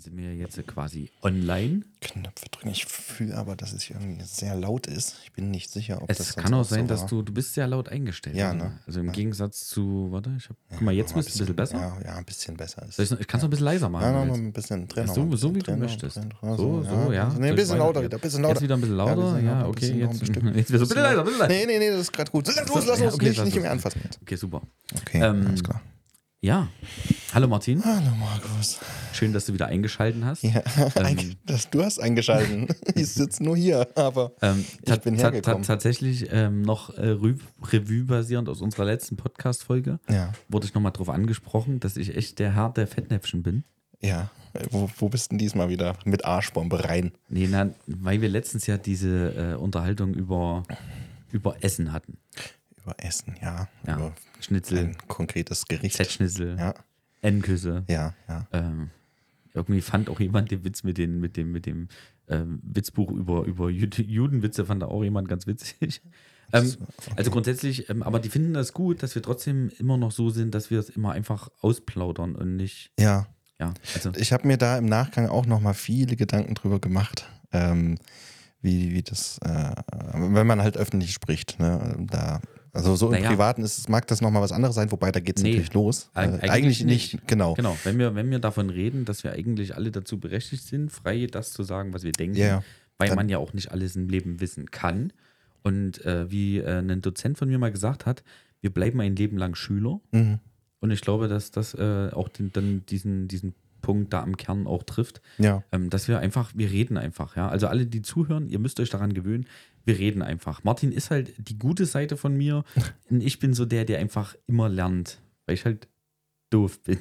sind wir jetzt quasi online. Knöpfe drücken. Ich fühle aber, dass es irgendwie sehr laut ist. Ich bin nicht sicher, ob Es das kann sonst auch sein, so dass du, du bist sehr laut eingestellt. Ja, ne? Also im Ja. Gegensatz zu, warte, ich hab, guck mal, jetzt bist du ein bisschen besser. Ja, ja, ein bisschen besser. Ist. Soll ich, ich kann es noch ein bisschen leiser machen. ja, noch ein bisschen drin. Ja, so- so wie du möchtest. So, so, ja. Nee, ein bisschen lauter wieder, ein bisschen lauter. Jetzt wieder ein bisschen Ja, lauter. Ja, okay. Jetzt, wieder so. Bitte leiser, bitte leiser. Nee, nee, nee, das ist gerade gut. Lass los, lass Ja, los. okay, nicht mehr anfassen. Okay, super. Okay, Ähm, alles klar. Ja. Hallo Martin. Hallo Markus. Schön, dass du wieder eingeschalten hast. Ja, eigentlich- das, du hast eingeschalten. ich sitze nur hier, aber Ähm, Ich bin hergekommen. tatsächlich ähm, noch äh, Revue basierend aus unserer letzten Podcast-Folge ja, wurde ich nochmal darauf angesprochen, dass ich echt der Herr der Fettnäpfchen bin. ja. Wo, wo bist denn diesmal wieder? Mit Arschbombe rein. Nee, na, weil wir letztens ja diese äh, Unterhaltung über, über Essen hatten. Über Essen, ja. Ja. Über Schnitzel, ein konkretes Gericht. Z-Schnitzel, Ja, Ennküsse. ja, ja. Ähm, irgendwie fand auch jemand den Witz mit, den, mit dem, mit dem ähm, Witzbuch über, über Jud- Judenwitze, fand da auch jemand ganz witzig. Ähm, Also grundsätzlich, ähm, aber die finden das gut, dass wir trotzdem immer noch so sind, dass wir es immer einfach ausplaudern und nicht, Ja, ja, also ich habe mir da im Nachgang auch nochmal viele Gedanken drüber gemacht, ähm, wie, wie das, äh, wenn man halt öffentlich spricht. Ne, da, also so im Naja. Privaten ist, es- mag das nochmal was anderes sein, wobei da geht es Nee, natürlich los. Äh, eig- eigentlich, nicht, genau. Genau, wenn wir, wenn wir davon reden, dass wir eigentlich alle dazu berechtigt sind, frei das zu sagen, was wir denken, ja. weil Dann- man ja auch nicht alles im Leben wissen kann. Und äh, wie äh, ein Dozent von mir mal gesagt hat, wir bleiben ein Leben lang Schüler. Mhm. Und ich glaube, dass das äh, auch den, dann diesen, diesen Punkt da am Kern auch trifft, Ja, ähm, dass wir einfach, wir reden einfach, ja. Also alle, die zuhören, ihr müsst euch daran gewöhnen, wir reden einfach. Martin ist halt die gute Seite von mir und ich bin so der, der einfach immer lernt, weil ich halt doof bin.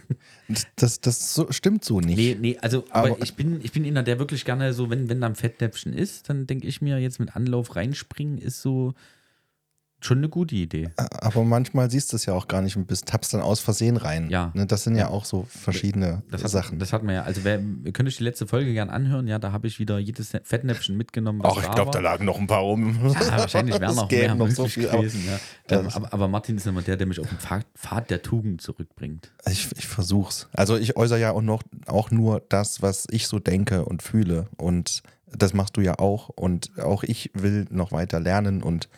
das, das so, stimmt so nicht. Nee, nee, also, aber, Aber- ich bin, ich bin einer, der wirklich gerne so, wenn, wenn da ein Fettnäpfchen ist, dann denke ich mir, jetzt mit Anlauf reinspringen ist so schon eine gute Idee. Aber manchmal siehst du es ja auch gar nicht und bist, tappst dann aus Versehen rein. Ja. Ne, das sind ja auch so verschiedene Das hat, Sachen. Das hat man ja, also wer, ihr könnt euch die letzte Folge gern anhören, ja, da habe ich wieder jedes Fettnäpfchen mitgenommen. Ach, ich glaube, da lagen noch ein paar rum. Ja, wahrscheinlich wären Es noch mehr noch so viel, aber- gewesen. Ja. Ähm, aber, aber Martin ist immer der, der mich auf den Pfad, Pfad der Tugend zurückbringt. Ich, ich versuch's. Also ich äußere ja auch noch auch nur das, was ich so denke und fühle. Und das machst du ja auch. Und auch ich will noch weiter lernen und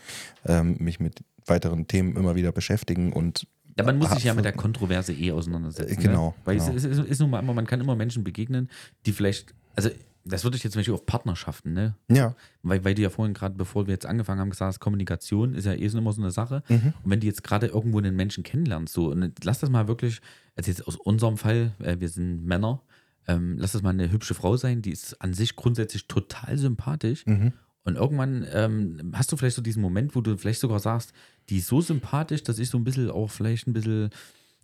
ähm, mich mit weiteren Themen immer wieder beschäftigen. Und Ja, man muss sich ja mit der Kontroverse eh auseinandersetzen. Genau, Ne? Weil genau. Es, ist, ist, nun mal immer, man kann immer Menschen begegnen, die vielleicht, also das würde ich jetzt zum Beispiel auf Partnerschaften, ne? ja, Weil, weil du ja vorhin gerade, bevor wir jetzt angefangen haben, gesagt hast, Kommunikation ist ja eh so immer so eine Sache. Mhm. Und wenn du jetzt gerade irgendwo einen Menschen kennenlernst, so, und lass das mal wirklich, also jetzt aus unserem Fall, äh, wir sind Männer, ähm, lass das mal eine hübsche Frau sein, die ist an sich grundsätzlich total sympathisch. Mhm. Und irgendwann ähm, hast du vielleicht so diesen Moment, wo du vielleicht sogar sagst, die ist so sympathisch, dass ich so ein bisschen auch vielleicht ein bisschen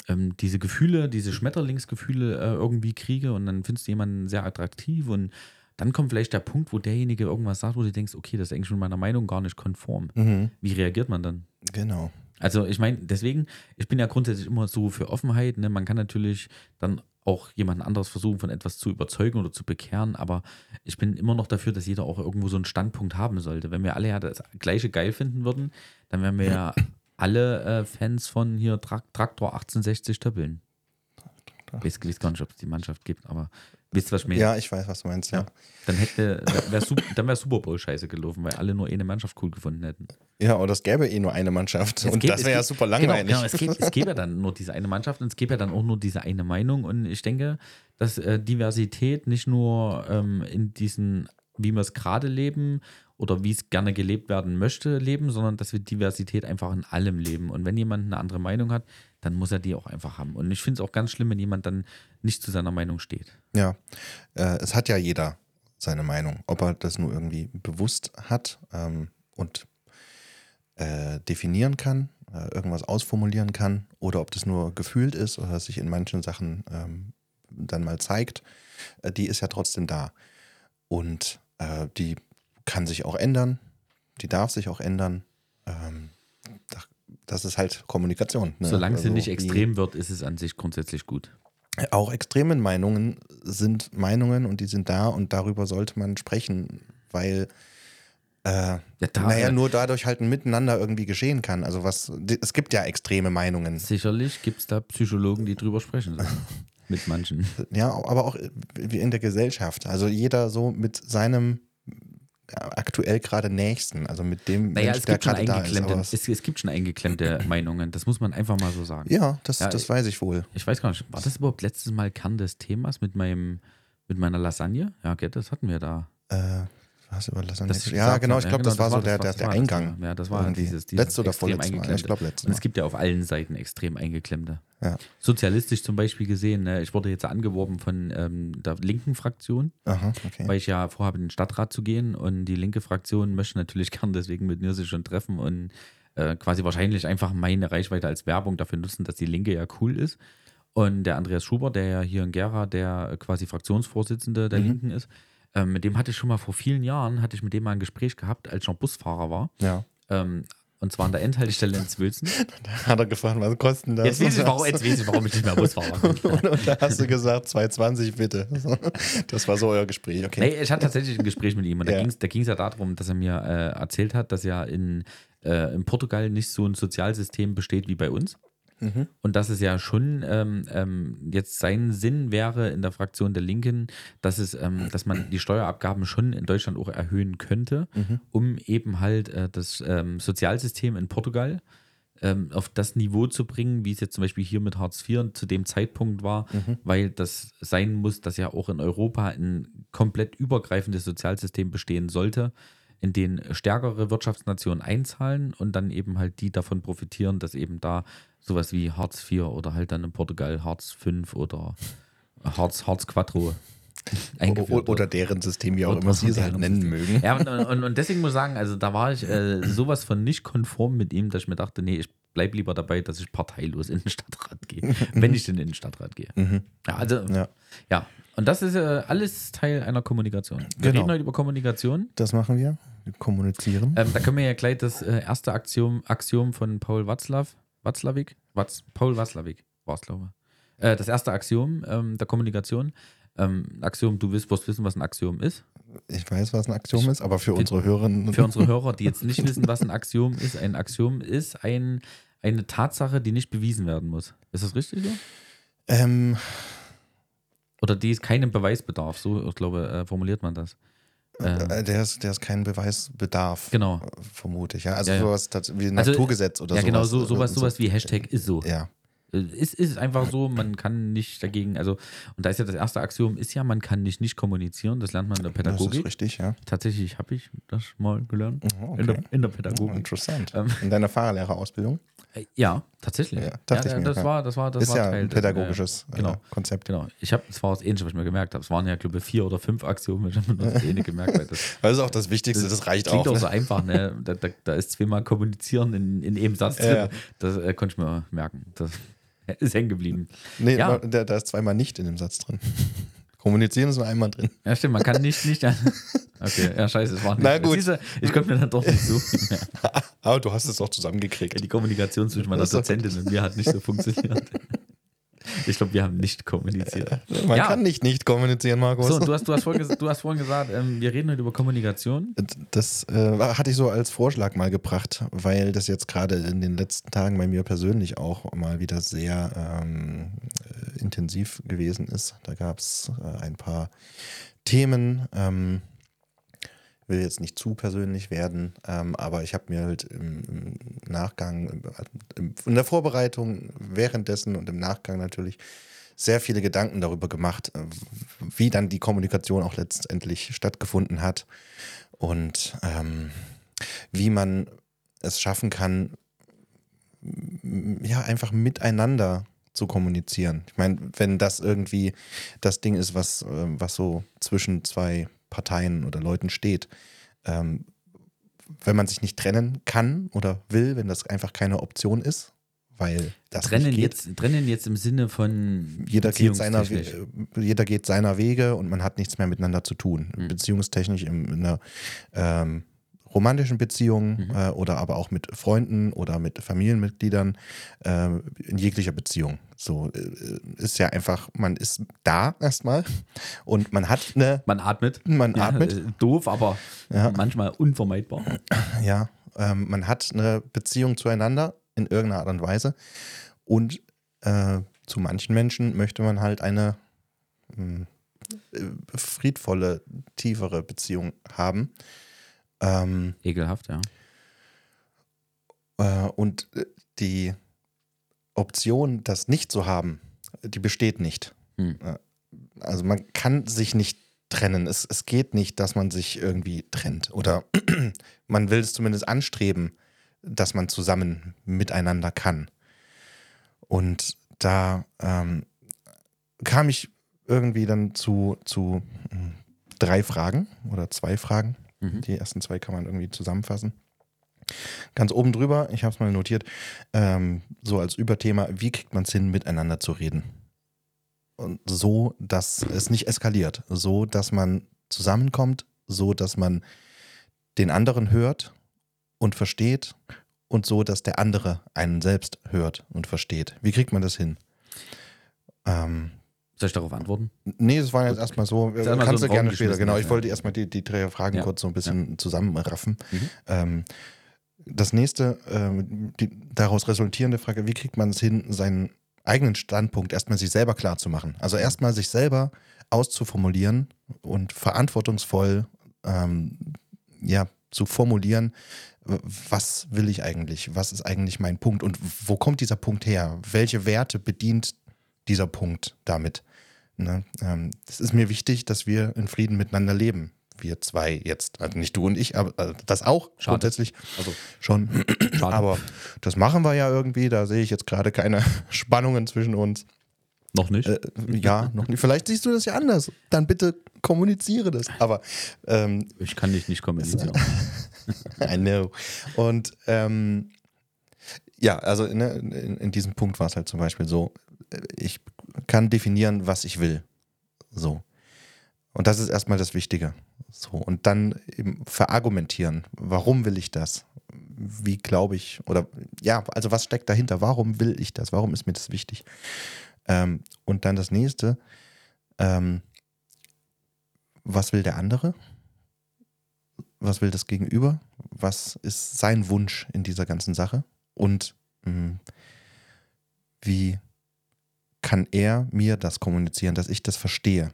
ähm, diese Gefühle, diese Schmetterlingsgefühle äh, irgendwie kriege und dann findest du jemanden sehr attraktiv und dann kommt vielleicht der Punkt, wo derjenige irgendwas sagt, wo du denkst, okay, das ist eigentlich mit meiner Meinung gar nicht konform. Mhm. Wie reagiert man dann? genau. Also ich meine, deswegen, ich bin ja grundsätzlich immer so für Offenheit. Ne? Man kann natürlich dann auch jemanden anderes versuchen, von etwas zu überzeugen oder zu bekehren, aber ich bin immer noch dafür, dass jeder auch irgendwo so einen Standpunkt haben sollte. Wenn wir alle ja das gleiche geil finden würden, dann wären wir ja alle äh, Fans von hier Trak Traktor 1860 Töppeln. Ich weiß gar nicht, ob es die Mannschaft gibt, aber wisst ihr, was ich meine? Ja, ich weiß, was du meinst. Ja, Ja. Dann hätte, wäre dann wär Super Bowl scheiße gelaufen, weil alle nur eine Mannschaft cool gefunden hätten. ja oder es gäbe eh nur eine Mannschaft. Es und geht- das wäre ja super langweilig. Genau, genau es, geht, es gäbe ja dann nur diese eine Mannschaft und es gäbe ja dann auch nur diese eine Meinung. Und ich denke, dass äh, Diversität nicht nur ähm, in diesen, wie wir es gerade leben oder wie es gerne gelebt werden möchte, leben, sondern dass wir Diversität einfach in allem leben. Und wenn jemand eine andere Meinung hat, dann muss er die auch einfach haben. Und ich finde es auch ganz schlimm, wenn jemand dann nicht zu seiner Meinung steht. Ja, äh, es hat ja jeder seine Meinung. Ob er das nur irgendwie bewusst hat ähm, und äh, definieren kann, äh, irgendwas ausformulieren kann, oder ob das nur gefühlt ist oder sich in manchen Sachen ähm, dann mal zeigt, äh, die ist ja trotzdem da. Und äh, die kann sich auch ändern, die darf sich auch ändern. Ähm, das ist halt Kommunikation. Ne? Solange sie Also nicht wie- extrem wird, ist es an sich grundsätzlich gut. auch extreme Meinungen sind Meinungen und die sind da und darüber sollte man sprechen, weil äh, Ja, da, naja, nur dadurch halt ein Miteinander irgendwie geschehen kann. Also was, es gibt ja extreme Meinungen. Sicherlich gibt es da Psychologen, die drüber sprechen sollen. mit manchen. Ja, aber auch wie in der Gesellschaft. Also jeder so mit seinem aktuell gerade Nächsten, also mit dem Naja, Mensch, es gibt, schon ist. eingeklemmte, es- es, es gibt schon eingeklemmte Meinungen, das muss man einfach mal so sagen. Ja, das, Ja, das weiß ich wohl. Ich weiß gar nicht, war das überhaupt letztes Mal Kern des Themas mit meinem, mit meiner Lasagne? Ja, okay, das hatten wir da. Äh, was über Lasagne? Das ja, genau, ich Ja, glaube, genau, das war so der, das der, das der war Eingang. Das, ja, das war irgendwie. dieses, dieses letzte oder vorletzte Mal. Ich glaube, letztes Und es gibt ja auf allen Seiten extrem eingeklemmte. Ja. Sozialistisch zum Beispiel gesehen, ne? ich wurde jetzt angeworben von ähm, der linken Fraktion, Aha, okay. weil ich ja vorhabe, in den Stadtrat zu gehen und die linke Fraktion möchte natürlich gern deswegen mit mir sich schon treffen und äh, quasi wahrscheinlich einfach meine Reichweite als Werbung dafür nutzen, dass die Linke ja cool ist. Und der Andreas Schuber, der ja hier in Gera, der quasi Fraktionsvorsitzende der Mhm. Linken ist, ähm, mit dem hatte ich schon mal vor vielen Jahren, hatte ich mit dem mal ein Gespräch gehabt, als ich noch Busfahrer war. Ja. Ähm, und zwar an der Endhaltestelle in Zwölzen. Hat er gefragt, was kostet denn das? Jetzt weiß, ich, Und warum, da jetzt weiß ich, warum ich nicht mehr Busfahrer bin. du- Und da hast du gesagt, 220 bitte. Das war so euer Gespräch, okay. Nee, ich hatte tatsächlich ein Gespräch mit ihm und Ja. da ging es da ja darum, dass er mir äh, erzählt hat, dass ja in, äh, in Portugal nicht so ein Sozialsystem besteht wie bei uns. Mhm. Und dass es ja schon ähm, ähm, jetzt sein Sinn wäre in der Fraktion der Linken, dass es, ähm, dass man die Steuerabgaben schon in Deutschland auch erhöhen könnte, Mhm. um eben halt äh, das ähm, Sozialsystem in Portugal ähm, auf das Niveau zu bringen, wie es jetzt zum Beispiel hier mit Hartz IV zu dem Zeitpunkt war, Mhm. weil das sein muss, dass ja auch in Europa ein komplett übergreifendes Sozialsystem bestehen sollte, in den stärkere Wirtschaftsnationen einzahlen und dann eben halt die davon profitieren, dass eben da sowas wie Hartz IV oder halt dann in Portugal Hartz V oder Hartz, Hartz Quattro eingeführt. Oder deren System, wie auch immer sie es halt nennen mögen. Ja, und, und, und deswegen muss ich sagen, also da war ich äh, sowas von nicht konform mit ihm, dass ich mir dachte, nee, ich bleib lieber dabei, dass ich parteilos in den Stadtrat gehe, wenn ich denn in den Stadtrat gehe. Ja, also, ja. Ja. Und das ist äh, alles Teil einer Kommunikation. Wir Genau. reden heute über Kommunikation. Das machen wir. Wir kommunizieren. Ähm, da können wir ja gleich das äh, erste Axiom, Axiom von Paul Watzlaw, Watzlawick, Watz, Paul Watzlawick war es, glaube ich. Äh, das erste Axiom ähm, der Kommunikation. Ähm, Axiom, du wirst bloß wissen, was ein Axiom ist. Ich weiß, was ein Axiom ist, aber für unsere Hörerinnen Für unsere Hörer, die jetzt nicht wissen, was ein Axiom ist, ein Axiom ist ein, eine Tatsache, die nicht bewiesen werden muss. Ist das richtig so? ähm, Oder die ist keinen Beweis bedarf, so ich glaube, äh, formuliert man das. Äh, äh, der ist, der ist keinen Beweisbedarf, genau. äh, vermute ich. Ja, also Ja, ja. sowas tats- wie ein Also, Naturgesetz oder ja, sowas. genau, so, sowas, so- sowas wie Hashtag ist so. Ja, Es ist einfach so, man kann nicht dagegen, also, und da ist ja das erste Axiom, ist ja, man kann nicht nicht kommunizieren, das lernt man in der das ist Pädagogik. richtig, ja. Tatsächlich habe ich das mal gelernt. Oh, In, der, okay. in der Oh, Pädagogik. interessant. Ähm. In deiner Fahrerlehrerausbildung Äh, Ja, tatsächlich. Ja, dachte ich ja, mir, das ja. war, das war, das ist war ja Teil ein des- pädagogisches äh, genau. Konzept. Genau. Ich habe, es war das Ähnliche, was ich mir gemerkt habe. Es waren ja, glaube ich, vier oder fünf Axiome. Ich habe mir das eine gemerkt. Weil das Das ist auch das Wichtigste, das reicht klingt auch. auch ne? so einfach. Ne? Da, da, da ist zweimal kommunizieren in, in einem Satz drin. Das äh, konnte ich mir merken. Das ist hängen geblieben. Nee, Ja. da, da ist zweimal nicht in dem Satz drin. Kommunizieren ist nur einmal drin. Ja, stimmt, man kann nicht, nicht. Okay, ja, scheiße, es war nicht. Na gut. Du, ich konnte mir dann doch nicht so viel merken. Aber du hast es auch zusammengekriegt. Die Kommunikation zwischen meiner doch Dozentin und mir hat nicht so funktioniert. Ich glaube, wir haben nicht kommuniziert. Man Ja. kann nicht nicht kommunizieren, Markus. So, du hast, du hast, vorhin, du hast vorhin gesagt, ähm, wir reden heute über Kommunikation. Das äh, hatte ich so als Vorschlag mal gebracht, weil das jetzt gerade in den letzten Tagen bei mir persönlich auch mal wieder sehr ähm, äh, intensiv gewesen ist. Da gab es äh, ein paar Themen. Ähm, will jetzt nicht zu persönlich werden, ähm, aber ich habe mir halt im, im Nachgang, im, in der Vorbereitung, währenddessen und im Nachgang natürlich sehr viele Gedanken darüber gemacht, äh, wie dann die Kommunikation auch letztendlich stattgefunden hat und ähm, wie man es schaffen kann, ja, einfach miteinander zu kommunizieren. Ich meine, wenn das irgendwie das Ding ist, was, ähm, was so zwischen zwei Parteien oder Leuten steht, ähm, wenn man sich nicht trennen kann oder will, wenn das einfach keine Option ist, weil das Trennen jetzt, trennen jetzt im Sinne von Jeder geht, seiner. We- jeder geht seiner Wege und man hat nichts mehr miteinander zu tun. Mhm. Beziehungstechnisch in, in einer ähm, romantischen Beziehung Mhm. äh, oder aber auch mit Freunden oder mit Familienmitgliedern, äh, in jeglicher Beziehung. So äh, ist ja einfach, man ist da erstmal und man hat eine, Man atmet. man Ja, atmet, äh, doof, aber Ja. manchmal unvermeidbar. ja, ähm, man hat eine Beziehung zueinander in irgendeiner Art und Weise und äh, zu manchen Menschen möchte man halt eine mh, äh, friedvolle, tiefere Beziehung haben. Ähm, Ekelhaft, ja. äh, und äh, die Option, das nicht zu haben, die besteht nicht. Hm. Äh, Also man kann sich nicht trennen. Es, es geht nicht, dass man sich irgendwie trennt. Oder man will es zumindest anstreben, dass man zusammen miteinander kann. Und da ähm, kam ich irgendwie dann zu, zu mh, drei Fragen oder zwei Fragen. Mhm. Die ersten zwei kann man irgendwie zusammenfassen. Ganz oben drüber, ich habe es mal notiert, ähm, so als Überthema, wie kriegt man es hin, miteinander zu reden? Und so, dass es nicht eskaliert, so, dass man zusammenkommt, so, dass man den anderen hört und versteht und so, dass der andere einen selbst hört und versteht. Wie kriegt man das hin? Ähm, Soll ich darauf antworten? Nee, das war jetzt erstmal so. Kannst so du Raum gerne später. Genau, ich ja. wollte erstmal die, die drei Fragen Ja. kurz so ein bisschen zusammenraffen. Mhm. Ähm, das nächste, ähm, die daraus resultierende Frage, wie kriegt man es hin, seinen eigenen Standpunkt erstmal sich selber klar zu machen? Also erstmal sich selber auszuformulieren und verantwortungsvoll ähm, ja, zu formulieren, was will ich eigentlich? Was ist eigentlich mein Punkt? Und wo kommt dieser Punkt her? Welche Werte bedient dieser Punkt damit? Ne? Ähm, es ist mir wichtig, dass wir in Frieden miteinander leben. Wir zwei jetzt. Also nicht du und ich, aber äh, das auch Schade. grundsätzlich Also, schon. schade. Aber das machen wir ja irgendwie. Da sehe ich jetzt gerade keine Spannungen zwischen uns. noch nicht. Äh, ja, noch nicht. Vielleicht siehst du das ja anders. Dann bitte kommuniziere das. Aber ähm, ich kann dich nicht kommentieren. I know. Und ähm, ja, also ne, in, in diesem Punkt war es halt zum Beispiel so, äh, ich kann definieren, was ich will. So. Und das ist erstmal das Wichtige. So. Und dann eben verargumentieren. Warum will ich das? Wie glaube ich? Oder ja, also was steckt dahinter? Warum will ich das? Warum ist mir das wichtig? Ähm, und dann das nächste, ähm, was will der andere? Was will das Gegenüber? Was ist sein Wunsch in dieser ganzen Sache? Und mh, wie kann er mir das kommunizieren, dass ich das verstehe?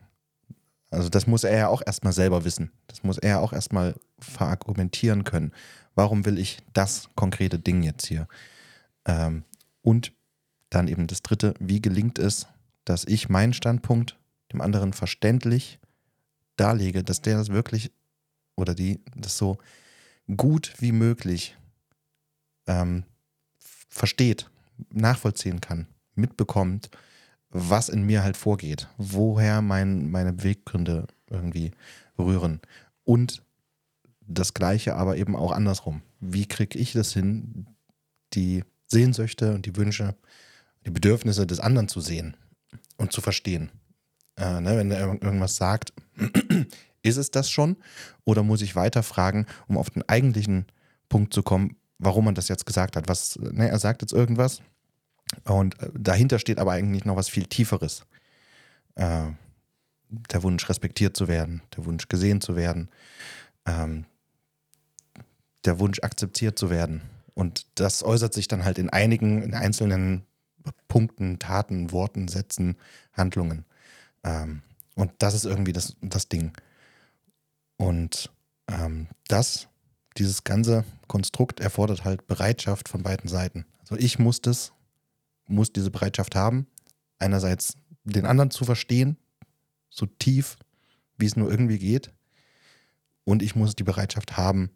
Also das muss er ja auch erstmal selber wissen. Das muss er auch erstmal verargumentieren können. Warum will ich das konkrete Ding jetzt hier? Ähm, und dann eben das dritte, wie gelingt es, dass ich meinen Standpunkt dem anderen verständlich darlege, dass der das wirklich oder die das so gut wie möglich ähm, versteht, nachvollziehen kann, mitbekommt, was in mir halt vorgeht, woher mein, meine Beweggründe irgendwie rühren. Und das Gleiche aber eben auch andersrum. Wie kriege ich das hin, die Sehnsüchte und die Wünsche, die Bedürfnisse des anderen zu sehen und zu verstehen? Äh, ne, wenn er irg- irgendwas sagt, ist es das schon? Oder muss ich weiter fragen, um auf den eigentlichen Punkt zu kommen, warum man das jetzt gesagt hat? Was, ne, er sagt jetzt irgendwas und äh, dahinter steht aber eigentlich noch was viel Tieferes. Äh, der Wunsch, respektiert zu werden, der Wunsch, gesehen zu werden, ähm, der Wunsch, akzeptiert zu werden. Und das äußert sich dann halt in einigen, in einzelnen Punkten, Taten, Worten, Sätzen, Handlungen. Ähm, und das ist irgendwie das, das Ding. Und ähm, das, dieses ganze Konstrukt erfordert halt Bereitschaft von beiden Seiten. Also ich muss das, muss diese Bereitschaft haben, einerseits den anderen zu verstehen, so tief, wie es nur irgendwie geht. Und ich muss die Bereitschaft haben,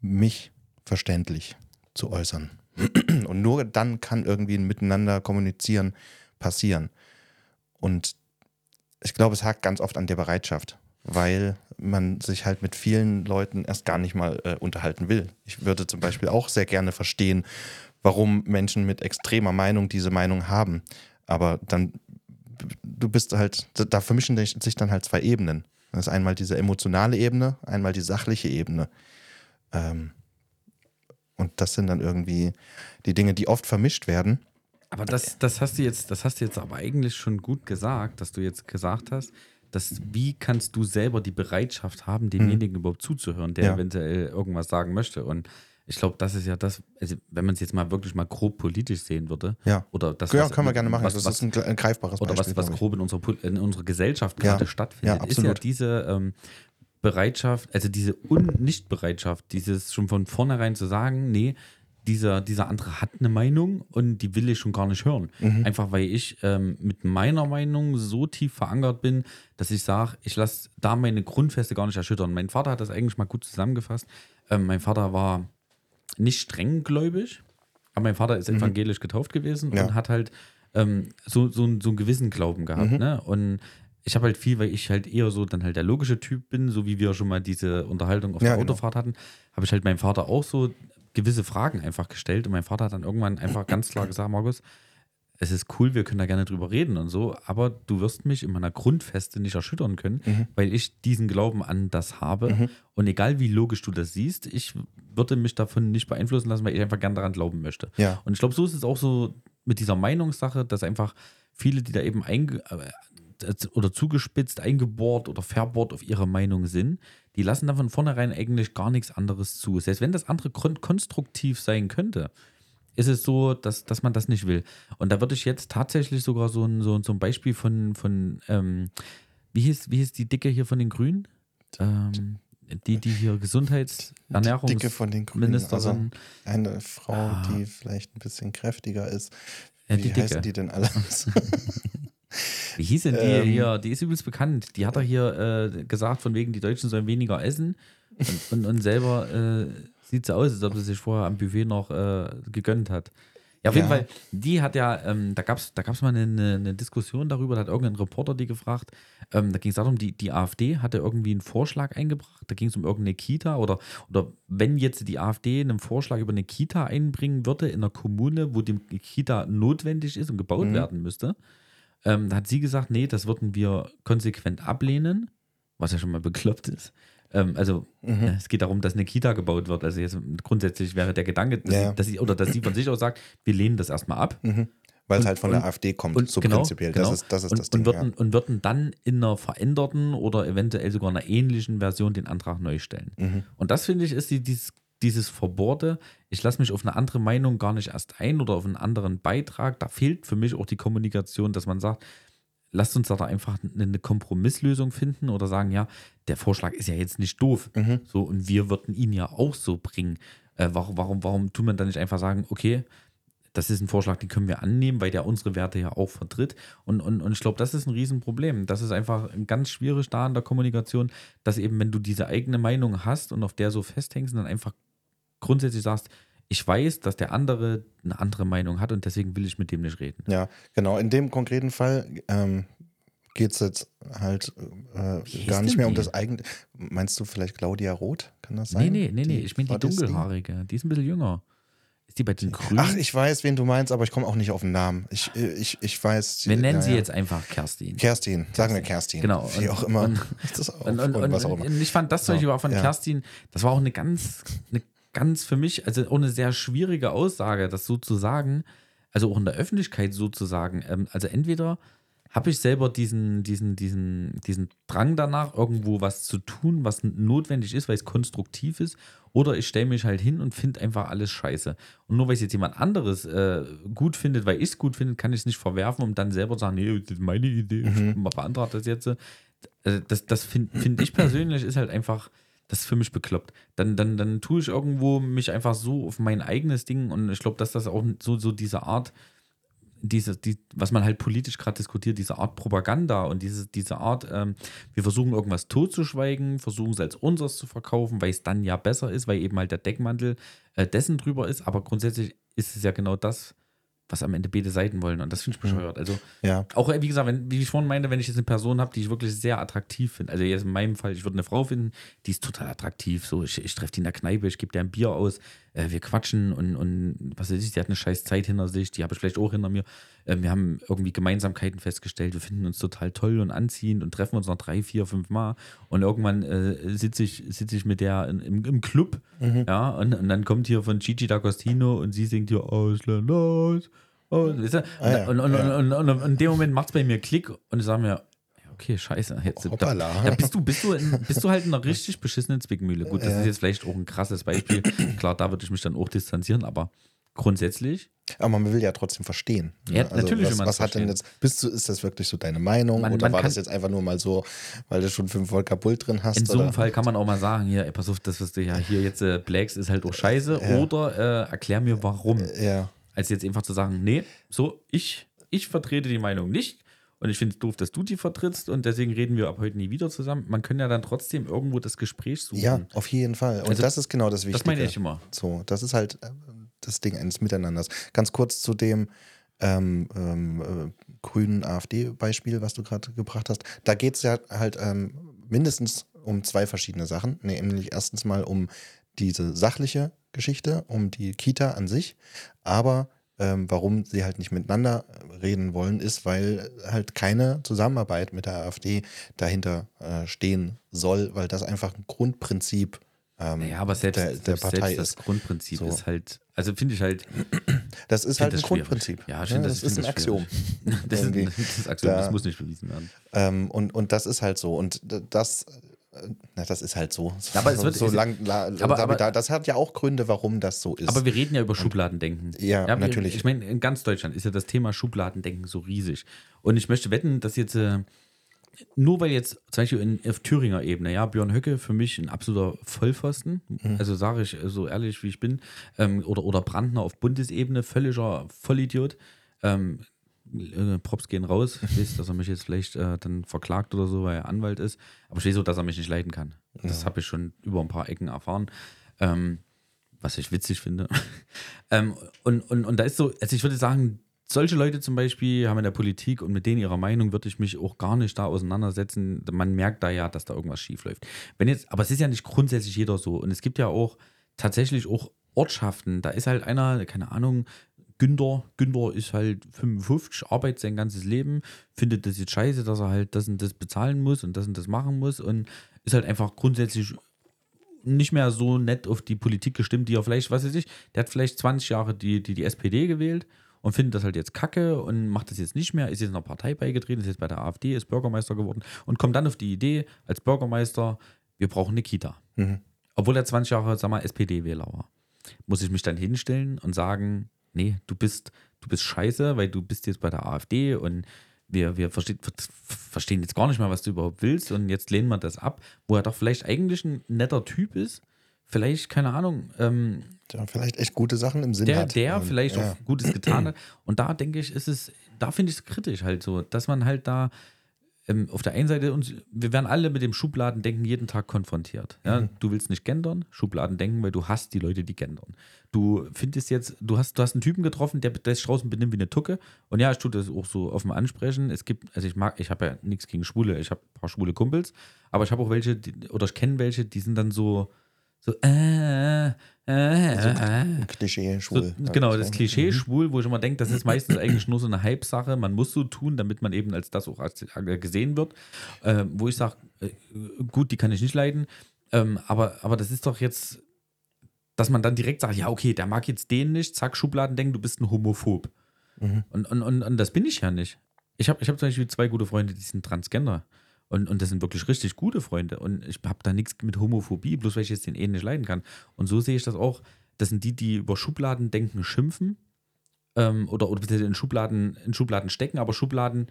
mich verständlich zu äußern. Und nur dann kann irgendwie ein Miteinander kommunizieren passieren. Und ich glaube, es hakt ganz oft an der Bereitschaft, weil man sich halt mit vielen Leuten erst gar nicht mal äh, unterhalten will. Ich würde zum Beispiel auch sehr gerne verstehen, warum Menschen mit extremer Meinung diese Meinung haben. Aber dann, du bist halt, da vermischen sich dann halt zwei Ebenen. Das ist einmal diese emotionale Ebene, einmal die sachliche Ebene. Ähm, und das sind dann irgendwie die Dinge, die oft vermischt werden. Aber das, das hast du jetzt, das hast du jetzt aber eigentlich schon gut gesagt, dass du jetzt gesagt hast, dass wie kannst du selber die Bereitschaft haben, demjenigen überhaupt zuzuhören, der Ja. eventuell irgendwas sagen möchte. Und ich glaube, das ist ja das, also wenn man es jetzt mal wirklich mal grob politisch sehen würde, Ja. oder das, Ja, was- können wir gerne machen. was, das ist ein, ein greifbares oder was, Beispiel. was grob in unserer, in unserer Gesellschaft Ja, gerade stattfindet, ja, ist ja diese ähm, Bereitschaft, also diese Un-Nicht-Bereitschaft, dieses schon von vornherein zu sagen, nee, dieser, dieser andere hat eine Meinung und die will ich schon gar nicht hören. Mhm. Einfach weil ich ähm, mit meiner Meinung so tief verankert bin, dass ich sage, ich lasse da meine Grundfeste gar nicht erschüttern. Mein Vater hat das eigentlich mal gut zusammengefasst. Ähm, mein Vater war nicht strenggläubig, aber mein Vater ist evangelisch getauft gewesen Mhm. Ja. und hat halt ähm, so, so, einen- so einen gewissen Glauben gehabt. Mhm. Ne? Und ich habe halt viel, weil ich halt eher so dann halt der logische Typ bin, so wie wir schon mal diese Unterhaltung auf Ja, der genau. Autofahrt hatten, habe ich halt meinem Vater auch so gewisse Fragen einfach gestellt und mein Vater hat dann irgendwann einfach ganz klar gesagt, Markus, es ist cool, wir können da gerne drüber reden und so, aber du wirst mich in meiner Grundfeste nicht erschüttern können, Mhm. weil ich diesen Glauben an das habe. Und egal wie logisch du das siehst, ich würde mich davon nicht beeinflussen lassen, weil ich einfach gern daran glauben möchte. Ja. Und ich glaube, so ist es auch so mit dieser Meinungssache, dass einfach viele, die da eben einge äh, oder zugespitzt, eingebohrt oder verbohrt auf ihre Meinung sind, die lassen dann von vornherein eigentlich gar nichts anderes zu. Selbst wenn das andere kon konstruktiv sein könnte, ist es so, dass, dass man das nicht will. Und da würde ich jetzt tatsächlich sogar so ein, so, ein- so ein Beispiel von, von ähm, wie, hieß, wie hieß die Dicke hier von den Grünen? Ähm, die, die hier Gesundheits-, Ernährungs-, Dicke von den Grünen. Ministerin. Also eine Frau, Ah. die vielleicht ein bisschen kräftiger ist. Ja, Wie die Dicke. heißen die denn alle? Wie hieß denn die Ähm. hier? Die ist übelst bekannt. Die hat er hier äh, gesagt, von wegen, die Deutschen sollen weniger essen. Und, und, und selber äh, sieht so aus, als ob sie sich vorher am Buffet noch äh, gegönnt hat. Ja, auf jeden Ja. Fall, die hat ja, ähm, da gab es da gab's mal eine, eine Diskussion darüber, da hat irgendein Reporter die gefragt. Ähm, da ging es darum, die, die AfD hatte irgendwie einen Vorschlag eingebracht. Da ging es um irgendeine Kita oder, oder wenn jetzt die AfD einen Vorschlag über eine Kita einbringen würde in einer Kommune, wo die Kita notwendig ist und gebaut Mhm. werden müsste, ähm, da hat sie gesagt, nee, das würden wir konsequent ablehnen, was ja schon mal bekloppt ist. Ähm, also Mhm. äh, es geht darum, dass eine Kita gebaut wird. Also jetzt grundsätzlich wäre der Gedanke, dass, Ja. sie, dass sie oder dass sie von sich aus sagt, wir lehnen das erstmal ab. Mhm. Weil es halt von und- der AfD kommt, Und so genau, prinzipiell. genau. Das ist, das ist und, das Ding. und, würden, und würden dann in einer veränderten oder eventuell sogar einer ähnlichen Version den Antrag neu stellen. ja. mhm. Und das finde ich ist die, dieses, dieses Verbohrte. Ich lasse mich auf eine andere Meinung gar nicht erst ein oder auf einen anderen Beitrag. Da fehlt für mich auch die Kommunikation, dass man sagt, lasst uns da einfach eine Kompromisslösung finden oder sagen, ja, der Vorschlag ist ja jetzt nicht doof. Mhm. So, und wir würden ihn ja auch so bringen. Äh, warum, warum, warum tut man dann nicht einfach sagen, okay, das ist ein Vorschlag, den können wir annehmen, weil der unsere Werte ja auch vertritt. Und, und, und ich glaube, das ist ein Riesenproblem. Das ist einfach ganz schwierig da in der Kommunikation, dass eben, wenn du diese eigene Meinung hast und auf der so festhängst, dann einfach grundsätzlich sagst, ich weiß, dass der andere eine andere Meinung hat und deswegen will ich mit dem nicht reden. Ja, genau. In dem konkreten Fall ähm, geht es jetzt halt äh, gar nicht mehr um die? das eigene. Meinst du vielleicht Claudia Roth? Kann das sein? Nee, nee, nee, nee, ich meine die dunkelhaarige, die ist ein bisschen jünger. Ist die bei den Grünen? Ach, ich weiß, wen du meinst, aber ich komme auch nicht auf den Namen. Ich, ich, ich weiß. Wir nennen ja, sie jetzt einfach Kerstin. Kerstin, sagen wir Kerstin. Genau. Wie Und- auch immer. und- Und, und, was auch immer. und ich fand das zum So, Beispiel auch von ja. Kerstin, das war auch eine ganz, eine ganz für mich, also auch eine sehr schwierige Aussage, das so zu sagen, also auch in der Öffentlichkeit so zu sagen. Ähm, also entweder habe ich selber diesen, diesen, diesen, diesen Drang danach, irgendwo was zu tun, was notwendig ist, weil es konstruktiv ist, oder ich stelle mich halt hin und finde einfach alles scheiße. Und nur weil es jetzt jemand anderes äh, gut findet, weil ich es gut finde, kann ich es nicht verwerfen, um dann selber zu sagen, nee, das ist meine Idee, ich beantrage das jetzt. Äh, Das, das finde find ich persönlich ist halt einfach, das ist für mich bekloppt. Dann, dann, dann tue ich irgendwo mich einfach so auf mein eigenes Ding und ich glaube, dass das auch so, so diese Art, diese, die, was man halt politisch gerade diskutiert, diese Art Propaganda und diese, diese Art, ähm, wir versuchen irgendwas totzuschweigen, versuchen es als unseres zu verkaufen, weil es dann ja besser ist, weil eben halt der Deckmantel äh, dessen drüber ist, aber grundsätzlich ist es ja genau das, was am Ende beide Seiten wollen und das finde ich bescheuert. Also Ja. auch, äh, wie gesagt, wenn, wie ich vorhin meinte, wenn ich jetzt eine Person habe, die ich wirklich sehr attraktiv finde, also jetzt in meinem Fall, ich würde eine Frau finden, die ist total attraktiv, so, ich, ich treffe die in der Kneipe, ich gebe dir ein Bier aus, äh, wir quatschen und, und was weiß ich, die hat eine scheiß Zeit hinter sich, die habe ich vielleicht auch hinter mir. Äh, wir haben irgendwie Gemeinsamkeiten festgestellt, wir finden uns total toll und anziehend und treffen uns noch drei, vier, fünf Mal und irgendwann äh, sitze ich, sitz ich mit der in, im, im Club, ja, und, und dann kommt hier von Gigi D'Agostino und sie singt hier Ausländer aus. aus weißt du? Ah ja, und, und, ja. und, und, und, und in dem Moment macht es bei mir Klick und ich sage mir, Okay, scheiße. Jetzt, da, da bist du, bist du, in, bist du halt in einer richtig beschissenen Zwickmühle. Gut, das ist jetzt vielleicht auch ein krasses Beispiel. Klar, da würde ich mich dann auch distanzieren, aber grundsätzlich. Aber man will ja trotzdem verstehen. ne? Ja, natürlich will was, was hat denn jetzt, bist du, ist das wirklich so deine Meinung? Man- oder man war das jetzt einfach nur mal so, weil du schon fünf Volker Bull drin hast? In so einem? Fall kann man auch mal sagen, hier, ey, pass auf, das, was du ja hier jetzt äh, blagst, ist halt auch scheiße. Ja. Oder äh, erklär mir warum. Ja. Als jetzt einfach zu sagen, nee, so, ich, ich vertrete die Meinung nicht. Und ich finde es doof, dass du die vertrittst und deswegen reden wir ab heute nie wieder zusammen. Man kann ja dann trotzdem irgendwo das Gespräch suchen. ja, auf jeden Fall. Und Also, das ist genau das Wichtige. das meine ich immer. So, das ist halt äh, das Ding eines Miteinanders. Ganz kurz zu dem ähm, ähm, äh, grünen AfD-Beispiel, was du gerade gebracht hast. Da geht es ja halt ähm, mindestens um zwei verschiedene Sachen. Nämlich erstens mal um diese sachliche Geschichte, um die Kita an sich. Aber ähm, warum sie halt nicht miteinander reden wollen, ist, weil halt keine Zusammenarbeit mit der AfD dahinter äh, stehen soll, weil das einfach ein Grundprinzip ähm, Ja, aber selbst, der, der selbst, Partei selbst das ist. Grundprinzip So. ist halt, also finde ich halt, Das ist halt das ein. Grundprinzip. Ja, ich Ja, das, das, ist ein Axiom. Das ist, das ist Axiom, Da- das muss nicht bewiesen werden. Ähm, und, und das ist halt so. Und das, äh, na, das ist halt so. Aber es wird- so lang, la, aber- aber, aber- das hat ja auch Gründe, warum das so ist. Aber wir reden ja über Schubladendenken. Ja, wir- natürlich. Ich meine, in ganz Deutschland ist ja das Thema Schubladendenken so riesig. Und ich möchte wetten, dass jetzt, äh, nur weil jetzt zum Beispiel in, auf Thüringer Ebene, ja, Björn Höcke für mich ein absoluter Vollpfosten, Mhm. also sage ich so ehrlich, wie ich bin, ähm, oder, oder Brandner auf Bundesebene, völliger Vollidiot. Ähm, äh, Props gehen raus. Ich weiß, dass er mich jetzt vielleicht äh, dann verklagt oder so, weil er Anwalt ist. Aber ich weiß so, dass er mich nicht leiden kann. Das habe ich schon über ein paar Ecken erfahren. Ähm, was ich witzig finde. ähm, und, und, und da ist so, also ich würde sagen, solche Leute zum Beispiel haben in der Politik und mit denen ihrer Meinung würde ich mich auch gar nicht da auseinandersetzen. Man merkt da ja, dass da irgendwas schief läuft. Wenn jetzt, aber es ist ja nicht grundsätzlich jeder so. Und es gibt ja auch tatsächlich auch Ortschaften. Da ist halt einer, keine Ahnung, Günther, Günther ist halt 55, arbeitet sein ganzes Leben, findet das jetzt scheiße, dass er halt das und das bezahlen muss und das und das machen muss und ist halt einfach grundsätzlich nicht mehr so nett auf die Politik gestimmt, die er vielleicht, was weiß ich, der hat vielleicht 20 Jahre die, die, die SPD gewählt und findet das halt jetzt kacke und macht das jetzt nicht mehr, ist jetzt einer Partei beigetreten, ist jetzt bei der AfD, ist Bürgermeister geworden und kommt dann auf die Idee, als Bürgermeister, wir brauchen eine Kita. Obwohl er 20 Jahre, sag mal, SPD-Wähler war. Muss ich mich dann hinstellen und sagen, nee, du bist, du bist scheiße, weil du bist jetzt bei der AfD und wir, wir verstehen, verstehen jetzt gar nicht mal, was du überhaupt willst und jetzt lehnen wir das ab, wo er doch vielleicht eigentlich ein netter Typ ist, vielleicht, keine Ahnung, ähm, der vielleicht echt gute Sachen im Sinn der, hat. der Und, vielleicht ja. auch Gutes getan hat. Und da denke ich, ist es, da finde ich es kritisch halt so, dass man halt da ähm, auf der einen Seite uns, wir werden alle mit dem Schubladendenken jeden Tag konfrontiert. Ja? Mhm. Du willst nicht gendern, Schubladendenken, weil du hast die Leute, die gendern. Du findest jetzt, du hast, du hast einen Typen getroffen, der, der sich draußen benimmt wie eine Tucke. Und ja, ich tue das auch so offen ansprechen. Es gibt, also ich mag, ich habe ja nichts gegen Schwule, ich habe ein paar schwule Kumpels, aber ich habe auch welche, die, oder ich kenne welche, die sind dann so, so, äh, äh, äh, Ein Klischee, so, schwul. genau, Ja, das so. Klischee Mhm. schwul, wo ich immer denke, das ist meistens eigentlich nur so eine Hype-Sache. Man muss so tun, damit man eben als das auch als, äh, gesehen wird. Äh, wo ich sage, äh, gut, die kann ich nicht leiden. Ähm, aber, aber das ist doch jetzt, dass man dann direkt sagt, ja, okay, der mag jetzt den nicht, zack, Schubladen denken, du bist ein Homophob. Mhm. Und, und, und, und das bin ich ja nicht. Ich habe ich hab zum Beispiel zwei gute Freunde, die sind Transgender. Und, und das sind wirklich richtig gute Freunde. Und ich habe da nichts mit Homophobie, bloß weil ich jetzt den eh nicht leiden kann. Und so sehe ich das auch. Das sind die, die über Schubladendenken schimpfen. Ähm, oder, oder in Schubladen, in Schubladen stecken, aber Schubladen.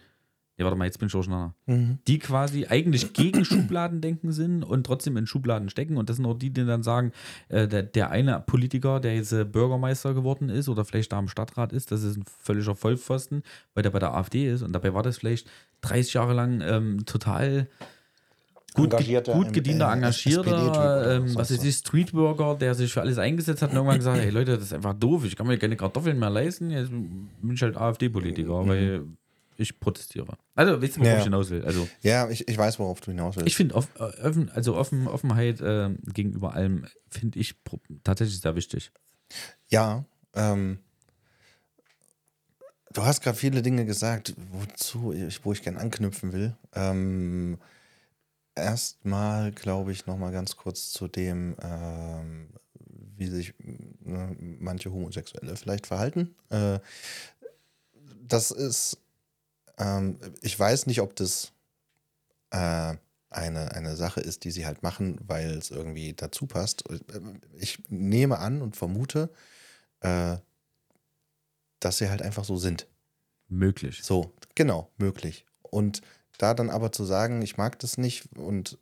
Ja, warte mal, jetzt bin ich durcheinander. Mhm. Die quasi eigentlich gegen Schubladendenken sind und trotzdem in Schubladen stecken. Und das sind auch die, die dann sagen, äh, der, der eine Politiker, der jetzt äh, Bürgermeister geworden ist oder vielleicht da im Stadtrat ist, das ist ein völliger Vollpfosten, weil der bei der AfD ist. Und dabei war das vielleicht 30 Jahre lang ähm, total gut, Engagierter, gut gedienter, äh, engagierter, ähm, was ist ich, Streetworker, der sich für alles eingesetzt hat und irgendwann gesagt, hey Leute, das ist einfach doof, ich kann mir keine Kartoffeln mehr leisten, jetzt bin ich halt AfD-Politiker, weil ich protestiere. Also, wisst ihr, worauf Ja. ich hinaus will? Also, Ja, ich, ich weiß, worauf du hinaus willst. ich finde, äh, offen, also offen, Offenheit äh, gegenüber allem finde ich tatsächlich sehr wichtig. Ja, ähm, du hast gerade viele Dinge gesagt, wozu ich, wo ich gern anknüpfen will. Ähm, Erstmal, glaube ich, noch mal ganz kurz zu dem, ähm, wie sich ne, manche Homosexuelle vielleicht verhalten. Äh, das ist, ähm, ich weiß nicht, ob das äh, eine, eine Sache ist, die sie halt machen, weil es irgendwie dazu passt. Ich nehme an und vermute, äh, dass sie halt einfach so sind. Möglich. So, genau, möglich. Und da dann aber zu sagen, ich mag das nicht und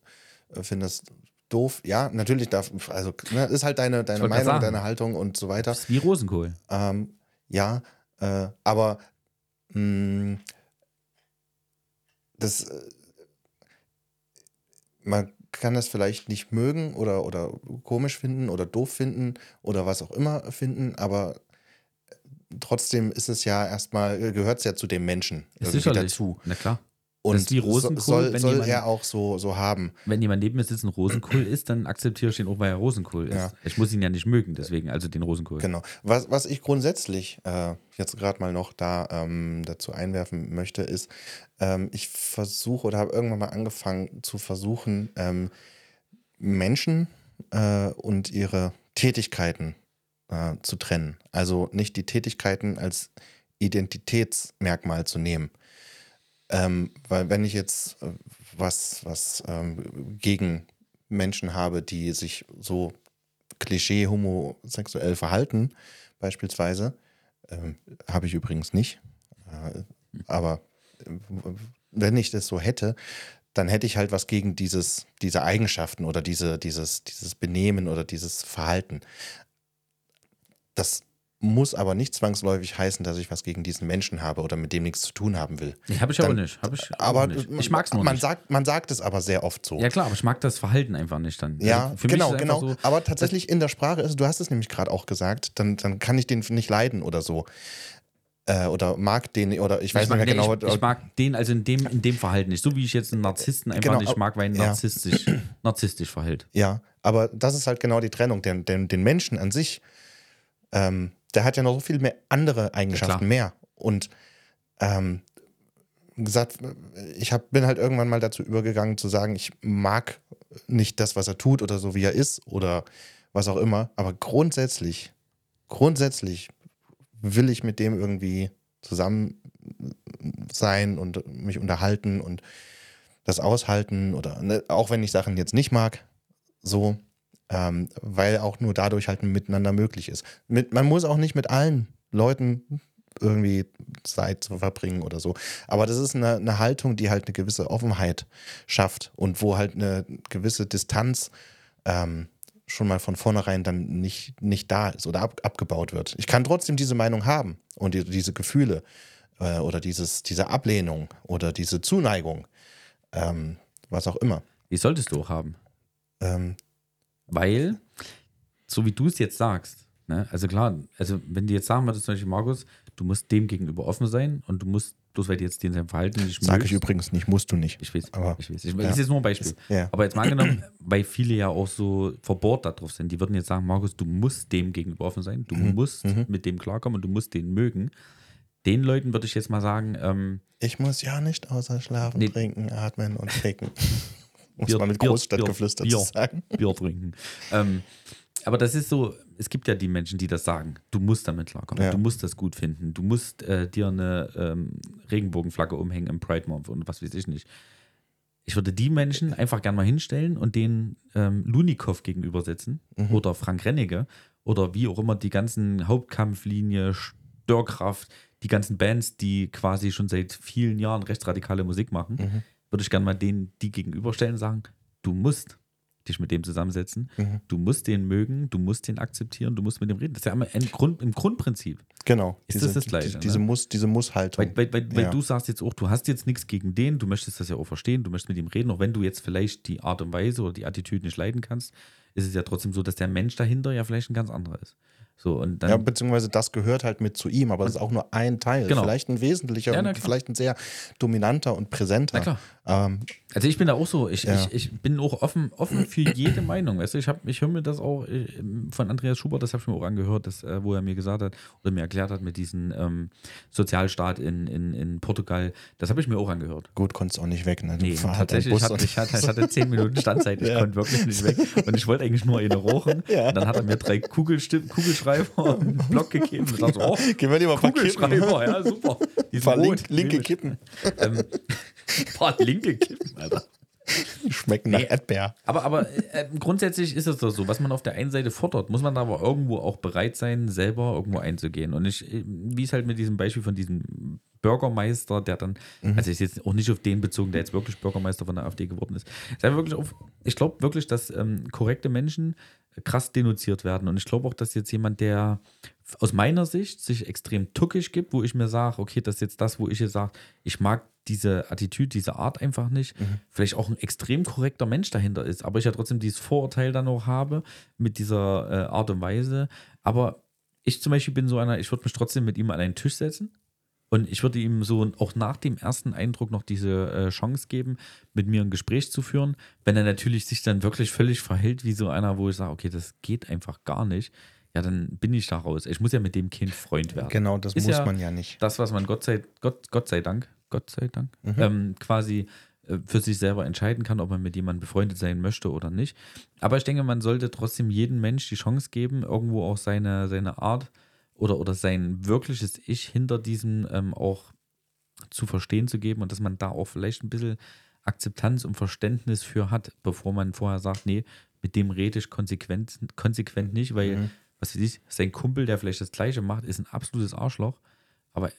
äh, finde das doof, ja, natürlich darf, also ne, ist halt deine, deine Meinung, sagen. deine Haltung und so weiter. Das ist wie Rosenkohl. Ähm, ja, äh, aber mh, das, äh, man kann das vielleicht nicht mögen oder, oder komisch finden oder doof finden oder was auch immer finden, aber trotzdem ist es ja erstmal, gehört es ja zu dem Menschen dazu. Na klar. Und ist wie Rosenkohl, so, soll, wenn soll jemand- er auch so, so haben. Wenn jemand neben mir sitzt und Rosenkohl isst, dann akzeptiere ich ihn auch, weil er Rosenkohl ist. Ja. Ich muss ihn ja nicht mögen, deswegen, also den Rosenkohl. Genau. Was, was ich grundsätzlich äh, jetzt gerade mal noch da ähm, dazu einwerfen möchte, ist, ähm, ich versuche oder habe irgendwann mal angefangen zu versuchen, ähm, Menschen äh, und ihre Tätigkeiten äh, zu trennen. Also nicht die Tätigkeiten als Identitätsmerkmal zu nehmen. Ähm, weil wenn ich jetzt äh, was, was ähm, gegen Menschen habe, die sich so klischee homosexuell verhalten, beispielsweise, ähm, habe ich übrigens nicht. Äh, aber äh, wenn ich das so hätte, dann hätte ich halt was gegen dieses, diese Eigenschaften oder diese, dieses, dieses Benehmen oder dieses Verhalten. Das muss aber nicht zwangsläufig heißen, dass ich was gegen diesen Menschen habe oder mit dem nichts zu tun haben will. Nee, habe ich aber Dann- nicht. Hab ich Aber auch nicht. Ich mag es nur man nicht. Sagt, man sagt es aber sehr oft so. ja klar, aber ich mag das Verhalten einfach nicht dann. Ja, Also genau, genau. So, aber tatsächlich in der Sprache ist, du hast es nämlich gerade auch gesagt, dann, dann kann ich den nicht leiden oder so. Äh, oder mag den, oder ich weiß ich, mag, nicht nee, mehr genau. ich, ich mag den also in dem, in dem Verhalten nicht. So wie ich jetzt einen Narzissten einfach Genau, nicht mag, weil ein ja. narzisstisch, narzisstisch verhält. ja, aber das ist halt genau die Trennung. Den, den, den Menschen an sich, ähm, der hat ja noch so viel mehr andere Eigenschaften klar. mehr. Und ähm, gesagt, ich hab, bin halt irgendwann mal dazu übergegangen zu sagen, ich mag nicht das, was er tut oder so, wie er ist oder was auch immer. Aber grundsätzlich, grundsätzlich will ich mit dem irgendwie zusammen sein und mich unterhalten und das aushalten oder ne, auch wenn ich Sachen jetzt nicht mag, so, ähm, weil auch nur dadurch halt ein Miteinander möglich ist. Mit, man muss auch nicht mit allen Leuten irgendwie Zeit verbringen oder so. Aber das ist eine, eine Haltung, die halt eine gewisse Offenheit schafft und wo halt eine gewisse Distanz ähm, schon mal von vornherein dann nicht, nicht da ist oder ab, abgebaut wird. Ich kann trotzdem diese Meinung haben und die, diese Gefühle äh, oder dieses, diese Ablehnung oder diese Zuneigung, ähm, was auch immer. Die solltest du auch haben. Ähm, Weil, so wie du es jetzt sagst, ne, also klar, also wenn die jetzt sagen würdest, zum Beispiel, Markus, du musst dem gegenüber offen sein und du musst, bloß weil du jetzt den sein Verhalten nicht Sage ich übrigens nicht, musst du nicht. Ich weiß, Aber- ich weiß. Ich, ja. Das ist jetzt nur ein Beispiel. Ja. Aber jetzt mal angenommen, weil viele ja auch so verbohrt darauf sind, die würden jetzt sagen, Markus, du musst dem gegenüber offen sein, du Mhm. musst mit dem klarkommen und du musst den mögen. Den Leuten würde ich jetzt mal sagen, ähm, Ich muss ja nicht außer schlafen, Nee. trinken, atmen und ficken. muss Bier- man mit Bier- Großstadtgeflüster zu sagen. Bier trinken. ähm, aber das ist so, es gibt ja die Menschen, die das sagen. Du musst damit klarkommen, Ja. du musst das gut finden, du musst äh, dir eine ähm, Regenbogenflagge umhängen im Pride Month und was weiß ich nicht. Ich würde die Menschen einfach gerne mal hinstellen und den ähm, Lunikov gegenübersetzen Mhm. oder Frank Rennecke oder wie auch immer die ganzen Hauptkampflinie, Störkraft, die ganzen Bands, die quasi schon seit vielen Jahren rechtsradikale Musik machen, Mhm. Würde ich gerne mal denen die gegenüberstellen und sagen, du musst dich mit dem zusammensetzen, Mhm. du musst den mögen, du musst den akzeptieren, du musst mit dem reden. Das ist ja immer ein Grund, im Grundprinzip. Genau. Ist das das Gleiche, Die, ne? diese Muss, diese Muss-Haltung. Weil, weil, weil, weil Ja. du sagst jetzt auch, du hast jetzt nichts gegen den, du möchtest das ja auch verstehen, du möchtest mit ihm reden, auch wenn du jetzt vielleicht die Art und Weise oder die Attitüde nicht leiden kannst, ist es ja trotzdem so, dass der Mensch dahinter ja vielleicht ein ganz anderer ist. So, und dann, ja, beziehungsweise das gehört halt mit zu ihm, aber das ist auch nur ein Teil. Genau. Vielleicht ein wesentlicher Ja, na vielleicht ein sehr dominanter und präsenter. Ähm, Also ich bin da auch so, ich, Ja. ich, ich bin auch offen, offen für jede Meinung. Weißt du, ich, hab- ich höre mir das auch äh, von Andreas Schubert, das habe ich mir auch angehört, das, äh, wo er mir gesagt hat oder mir erklärt hat mit diesem ähm, Sozialstaat in, in, in Portugal, das habe ich mir auch angehört. gut, konntest auch nicht weg. Ne? Du Nee, halt tatsächlich, ich hatte, ich, hatte, ich hatte zehn Minuten Standzeit, ich Ja. konnte wirklich nicht weg. Und ich wollte eigentlich nur eine rauchen. Ja. Und dann hat er mir drei Kugelschreiber und einen Block gegeben. Ich dachte, oh, Gehen wir die mal. Kugelschreiber, ja, super. Die rot. link, linke ich. Kippen. Ähm, paar linke Kippen, Alter. Schmecken nach Nee. Erdbeer. Aber, aber äh, grundsätzlich ist es doch so, was man auf der einen Seite fordert, muss man aber irgendwo auch bereit sein, selber irgendwo einzugehen. Und ich, äh, wie es halt mit diesem Beispiel von diesem Bürgermeister, der dann, also ist jetzt auch nicht auf den bezogen, der jetzt wirklich Bürgermeister von der AfD geworden ist. ist wirklich auf, ich glaube wirklich, dass ähm, korrekte Menschen krass denunziert werden. Und ich glaube auch, dass jetzt jemand, der aus meiner Sicht sich extrem tuckig gibt, wo ich mir sage, okay, das ist jetzt das, wo ich jetzt sage, ich mag diese Attitüde, diese Art einfach nicht, vielleicht auch ein extrem korrekter Mensch dahinter ist, aber ich ja trotzdem dieses Vorurteil dann auch habe mit dieser äh, Art und Weise. Aber ich zum Beispiel bin so einer, ich würde mich trotzdem mit ihm an einen Tisch setzen und ich würde ihm so auch nach dem ersten Eindruck noch diese äh, Chance geben, mit mir ein Gespräch zu führen. Wenn er natürlich sich dann wirklich völlig verhält, wie so einer, wo ich sage, okay, das geht einfach gar nicht, ja, dann bin ich da raus. Ich muss ja mit dem Kind Freund werden. Genau, das Ist muss ja man ja nicht. Das, was man Gott sei, Gott, Gott sei Dank, Gott sei Dank, Mhm. ähm, quasi äh, für sich selber entscheiden kann, ob man mit jemandem befreundet sein möchte oder nicht. Aber ich denke, man sollte trotzdem jedem Mensch die Chance geben, irgendwo auch seine, seine Art oder, oder sein wirkliches Ich hinter diesem ähm, auch zu verstehen zu geben und dass man da auch vielleicht ein bisschen Akzeptanz und Verständnis für hat, bevor man vorher sagt, nee, mit dem rede ich konsequent, konsequent nicht, weil, Mhm. Was weiß ich, sein Kumpel, der vielleicht das Gleiche macht, ist ein absolutes Arschloch. Aber,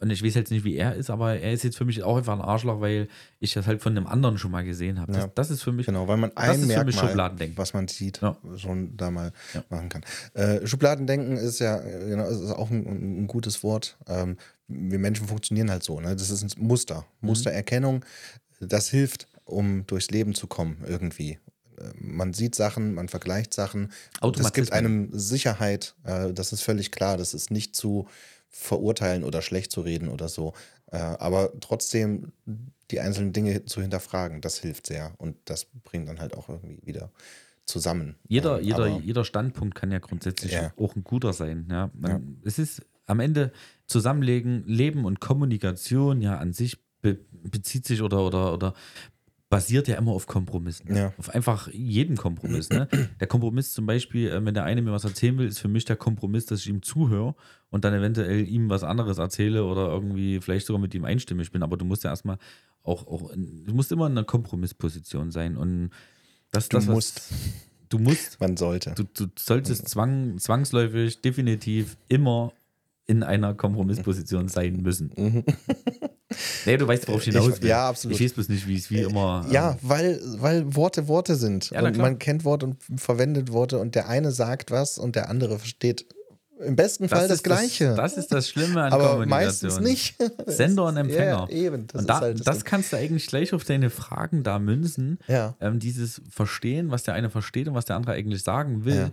und ich weiß jetzt nicht, wie er ist, aber er ist jetzt für mich auch einfach ein Arschloch, weil ich das halt von einem anderen schon mal gesehen habe. Das, Ja. das ist für mich, Genau, weil man ein Merkmal, was man sieht, Ja. schon da mal Ja. machen kann. Äh, Schubladendenken ist ja genau, ist auch ein, ein gutes Wort. Ähm, wir Menschen funktionieren halt so. Ne? Das ist ein Muster, Mhm. Mustererkennung. Das hilft, um durchs Leben zu kommen irgendwie. Man sieht Sachen, man vergleicht Sachen. Das gibt einem Sicherheit. Äh, das ist völlig klar. Das ist nicht zu verurteilen oder schlecht zu reden oder so. Äh, aber trotzdem die einzelnen Dinge zu hinterfragen, das hilft sehr. Und das bringt dann halt auch irgendwie wieder zusammen. Jeder, Ähm, jeder, jeder Standpunkt kann ja grundsätzlich Ja. auch ein guter sein. Ja? Man, Es ist am Ende Zusammenlegen, Leben und Kommunikation ja an sich be bezieht sich oder, oder, oder basiert ja immer auf Kompromissen. Ja. Auf einfach jeden Kompromiss. Ne? Der Kompromiss zum Beispiel, äh, wenn der eine mir was erzählen will, ist für mich der Kompromiss, dass ich ihm zuhöre und dann eventuell ihm was anderes erzähle oder irgendwie vielleicht sogar mit ihm einstimmig bin. Aber du musst ja erstmal auch, auch du musst immer in einer Kompromissposition sein. Und das, Du das was- musst. Du musst Man sollte. Du, du solltest zwang, zwangsläufig definitiv immer in einer Kompromissposition sein müssen. nee, du weißt, worauf ich hinaus Mhm. Ich- will. ja, absolut. Ich weiß bloß nicht, wie es wie immer. Ja, ähm, weil, weil Worte Worte sind. Ja, und man kennt Worte und verwendet Worte und der eine sagt was und der andere versteht im besten Fall das, ist Gleiche. Das, ist das Schlimme an aber Kommunikation. meistens nicht. Sender und Empfänger. Ja, eben. Das und da, halt das das kannst du eigentlich gleich auf deine Fragen da münzen. Ja. Ähm, dieses Verstehen, was der eine versteht und was der andere eigentlich sagen will, Ja.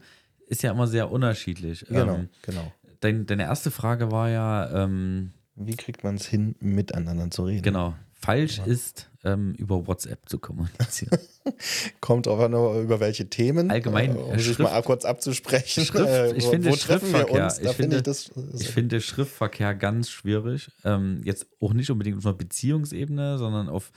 ist ja immer sehr unterschiedlich. Genau, Ähm, genau. Dein, deine erste Frage war ja, ähm, Wie kriegt man es hin, miteinander zu reden? genau, falsch ist, ähm, über WhatsApp zu kommunizieren. Kommt aber nur über welche Themen. Allgemein, äh, um äh, sich Schrift- mal kurz abzusprechen. Schrift- Äh, ich wo- finde wo treffen wir Schriftverkehr, uns? Da ich finde ich finde- das. Ich finde Schriftverkehr ganz schwierig. Ähm, jetzt auch nicht unbedingt auf einer Beziehungsebene, sondern auf,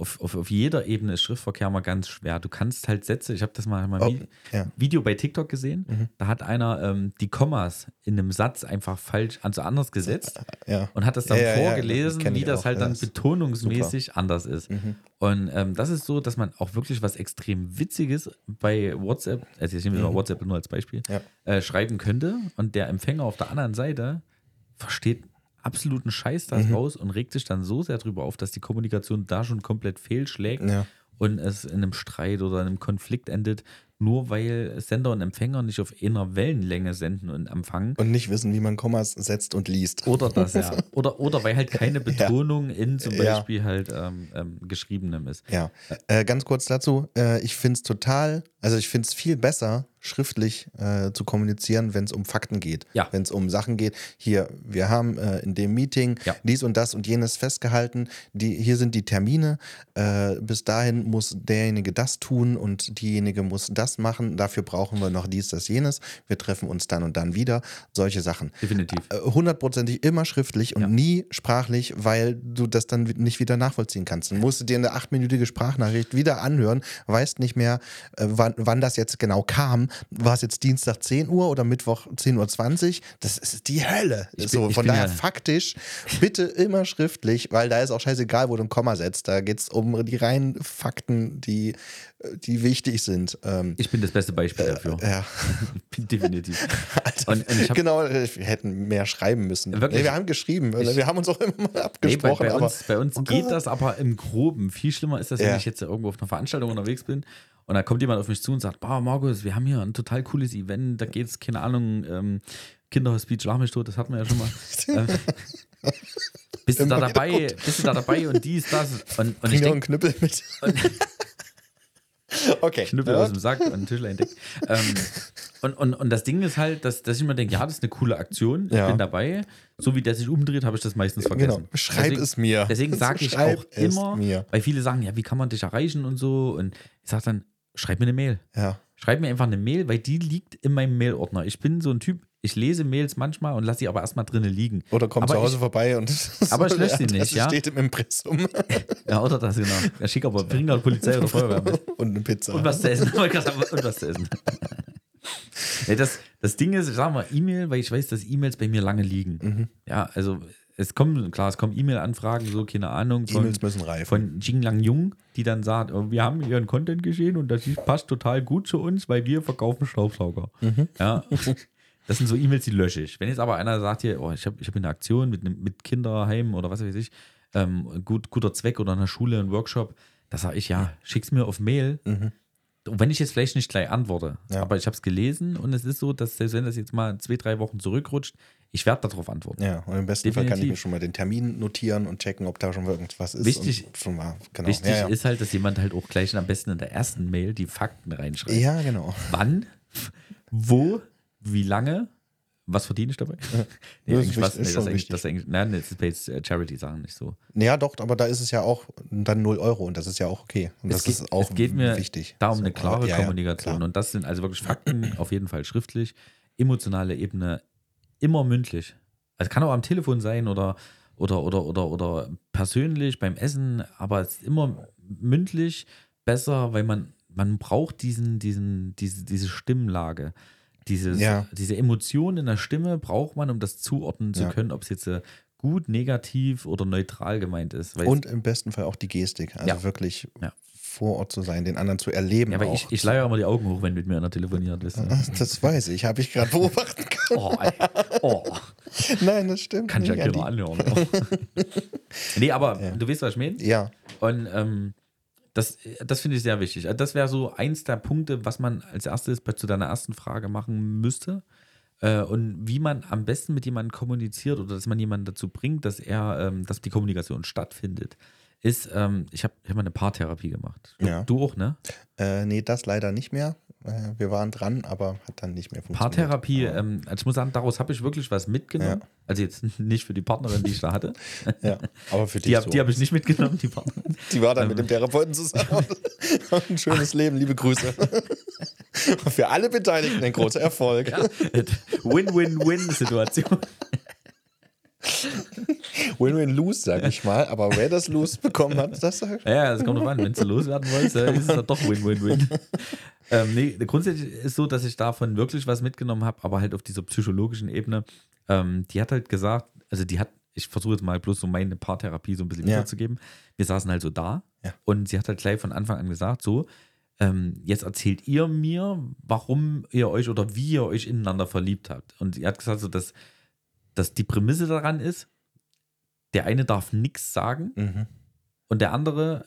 auf, auf, auf jeder Ebene ist Schriftverkehr mal ganz schwer. Du kannst halt Sätze, ich habe das mal, mal Oh, Vi- ja. Mhm. Video bei TikTok gesehen, da hat einer ähm, die Kommas in einem Satz einfach falsch, also anders gesetzt ja. und hat das dann Ja, vorgelesen, das wie das auch, halt dann ist betonungsmäßig anders ist. Mhm. Und ähm, das ist so, dass man auch wirklich was extrem Witziges bei WhatsApp, also ich nehme mal WhatsApp nur als Beispiel, Mhm. Äh, schreiben könnte und der Empfänger auf der anderen Seite versteht absoluten Scheiß da Mhm. raus und regt sich dann so sehr drüber auf, dass die Kommunikation da schon komplett fehlschlägt Ja. und es in einem Streit oder einem Konflikt endet, nur weil Sender und Empfänger nicht auf einer Wellenlänge senden und empfangen. Und nicht wissen, wie man Kommas setzt und liest. Oder das, ja. Oder, oder weil halt keine Betonung in zum Ja. Beispiel halt ähm, ähm, geschriebenem ist. Ja, äh, ganz kurz dazu. Äh, ich finde es total, also ich finde es viel besser, schriftlich äh, zu kommunizieren, wenn es um Fakten geht. Ja. Wenn es um Sachen geht. Hier, wir haben äh, in dem Meeting Ja. dies und das und jenes festgehalten. Die, hier sind die Termine. Äh, bis dahin muss derjenige das tun und diejenige muss das machen. Dafür brauchen wir noch dies, das, jenes. Wir treffen uns dann und dann wieder. Solche Sachen. Definitiv. Äh, hundertprozentig immer schriftlich und Ja. nie sprachlich, weil du das dann nicht wieder nachvollziehen kannst. Dann musst du dir eine achtminütige Sprachnachricht wieder anhören, weißt nicht mehr, äh, wann, wann das jetzt genau kam, war es jetzt Dienstag 10 Uhr oder Mittwoch 10.20 Uhr? Das ist die Hölle. Bin- so, von daher ja- faktisch bitte immer schriftlich, weil da ist auch scheißegal, wo du ein Komma setzt. Da geht es um die reinen Fakten, die, die wichtig sind. Ähm, Ich bin das beste Beispiel dafür. ja, Definitiv. Alter, Und, und ich hab, genau, wir hätten mehr schreiben müssen. Wirklich? Nee, wir haben geschrieben. Ich- wir haben uns auch immer mal Nee, bei, abgesprochen. bei aber uns, bei uns Oh geht Gott. das aber im Groben. Viel schlimmer ist das, wenn Ja. ich jetzt irgendwo auf einer Veranstaltung unterwegs bin und da kommt jemand auf mich zu und sagt, boah, Markus, wir haben hier ein total cooles Event, da geht es, keine Ahnung, ähm, Kinderhospiz, schlag mich tot, das hatten wir ja schon mal. ähm, bist du da Immer dabei, gut. bist du da dabei und dies, das und, und Bring ich noch einen Knüppel mit. okay. Knüppel ja. aus dem Sack und ein Tischlein dick. ähm, und, und, und das Ding ist halt, dass, dass ich mir denke, ja, das ist eine coole Aktion, ich Ja. bin dabei. So wie der sich umdreht, habe ich das meistens vergessen. Genau. Schreib Deswegen- es mir. Deswegen sage ich auch immer, mir. weil viele sagen, ja, wie kann man dich erreichen und so. Und ich sage dann, schreib mir eine Mail. Ja. Schreib mir einfach eine Mail, weil die liegt in meinem Mailordner. Ich bin so ein Typ, ich lese Mails manchmal und lasse sie aber erstmal drinnen liegen. Oder komm Aber zu Hause ich- vorbei und. Aber ich lösche sie nicht, ja? steht im Impressum. Ja, oder das, genau. Ja, schick aber, bring da Polizei oder Feuerwehr mit. und eine Pizza. Und was zu essen. Und was zu essen. nee, das, das Ding ist, ich sag mal E-Mail, weil ich weiß, dass E-Mails bei mir lange liegen. Mhm. Ja, also es kommen, klar, es kommen E-Mail-Anfragen, so, keine Ahnung, von, reifen. von Jing Lang Jung, die dann sagt, oh, wir haben ihren Content gesehen und das passt total gut zu uns, weil wir verkaufen Staubsauger. Mhm. Ja. Das sind so E-Mails, die lösche ich. Wenn jetzt aber einer sagt hier, oh, ich habe ich hab eine Aktion mit, mit Kinderheim oder was weiß ich, ähm, gut, guter Zweck oder einer Schule, ein Workshop, da sage ich, ja, schick's mir auf Mail. Mhm. Und wenn ich jetzt vielleicht nicht gleich antworte, Ja. aber ich habe es gelesen und es ist so, dass selbst wenn das jetzt mal zwei, drei Wochen zurückrutscht, ich werde darauf antworten. Ja, und im besten Fall kann ich Definitiv. mir schon mal den Termin notieren und checken, ob da schon irgendwas ist. Wichtig- mal, genau. Wichtig ja, ja. ist halt, dass jemand halt auch gleich am besten in der ersten Mail die Fakten reinschreibt. ja, genau. Wann, wo, wie lange, was verdiene ich dabei? Nee, Das ist eigentlich was, wichtig- nee, ist das schon ist eigentlich, wichtig. das ist eigentlich, nein, das ist bei jetzt, äh, Charity-Sachen nicht so. Ja, doch, aber da ist es ja auch dann 0 Euro und das ist ja auch okay. Und das es, geht, ist auch es geht mir wichtig. da um eine klare aber- ja, ja, Kommunikation. klar. und das sind also wirklich Fakten, auf jeden Fall schriftlich, emotionale Ebene, immer mündlich. Also kann auch am Telefon sein oder, oder, oder, oder, oder persönlich beim Essen, aber es ist immer mündlich besser, weil man, man braucht diesen, diesen, diese, diese Stimmlage. Dieses, Ja. Diese Emotion in der Stimme braucht man, um das zuordnen zu Ja. können, ob es jetzt äh, gut, negativ oder neutral gemeint ist. Und im besten Fall auch die Gestik. Also Ja. wirklich Ja. Vor Ort zu sein, den anderen zu erleben. ja, aber auch. ich, ich leier immer die Augen hoch, wenn mit mir einer telefoniert. Weißt du? das weiß ich, habe ich gerade beobachten können. Oh, oh, Nein, das stimmt. kann ich ja keiner Andi. anhören. nee, aber Ja. du weißt, was ich meine? Ja, Und ähm, das, das finde ich sehr wichtig. Also das wäre so eins der Punkte, was man als erstes bei, zu deiner ersten Frage machen müsste. Äh, und wie man am besten mit jemandem kommuniziert oder dass man jemanden dazu bringt, dass er, ähm, dass die Kommunikation stattfindet, ist, ähm, ich habe hab mal eine Paartherapie gemacht. Du, Ja. du auch, ne? äh, nee, das leider nicht mehr. Äh, wir waren dran, aber hat dann nicht mehr funktioniert. Paartherapie, ähm, also ich muss sagen, daraus habe ich wirklich was mitgenommen. Ja. Also jetzt nicht für die Partnerin, die ich da hatte. ja, aber für dich Die, so. die habe ich nicht mitgenommen, die Partnerin. Die war dann Ähm. mit dem Therapeuten zusammen. Ein schönes Leben, liebe Grüße. Für alle Beteiligten ein großer Erfolg. Win-Win-Win-Situation. Win-win-lose, sag ich mal. Aber wer das Lose bekommen hat, das sag ich. Ja, das kommt drauf an. Wenn du loswerden wolltest, äh, ist es dann doch Win-Win-Win. ähm, nee, grundsätzlich ist so, dass ich davon wirklich was mitgenommen habe, aber halt auf dieser psychologischen Ebene. Ähm, die hat halt gesagt, also die hat, ich versuche jetzt mal bloß so meine Paartherapie so ein bisschen Ja. wiederzugeben. Wir saßen halt so da Ja. und sie hat halt gleich von Anfang an gesagt, so, ähm, jetzt erzählt ihr mir, warum ihr euch oder wie ihr euch ineinander verliebt habt. Und sie hat gesagt, so, dass, dass die Prämisse daran ist, der eine darf nichts sagen Mhm. und der andere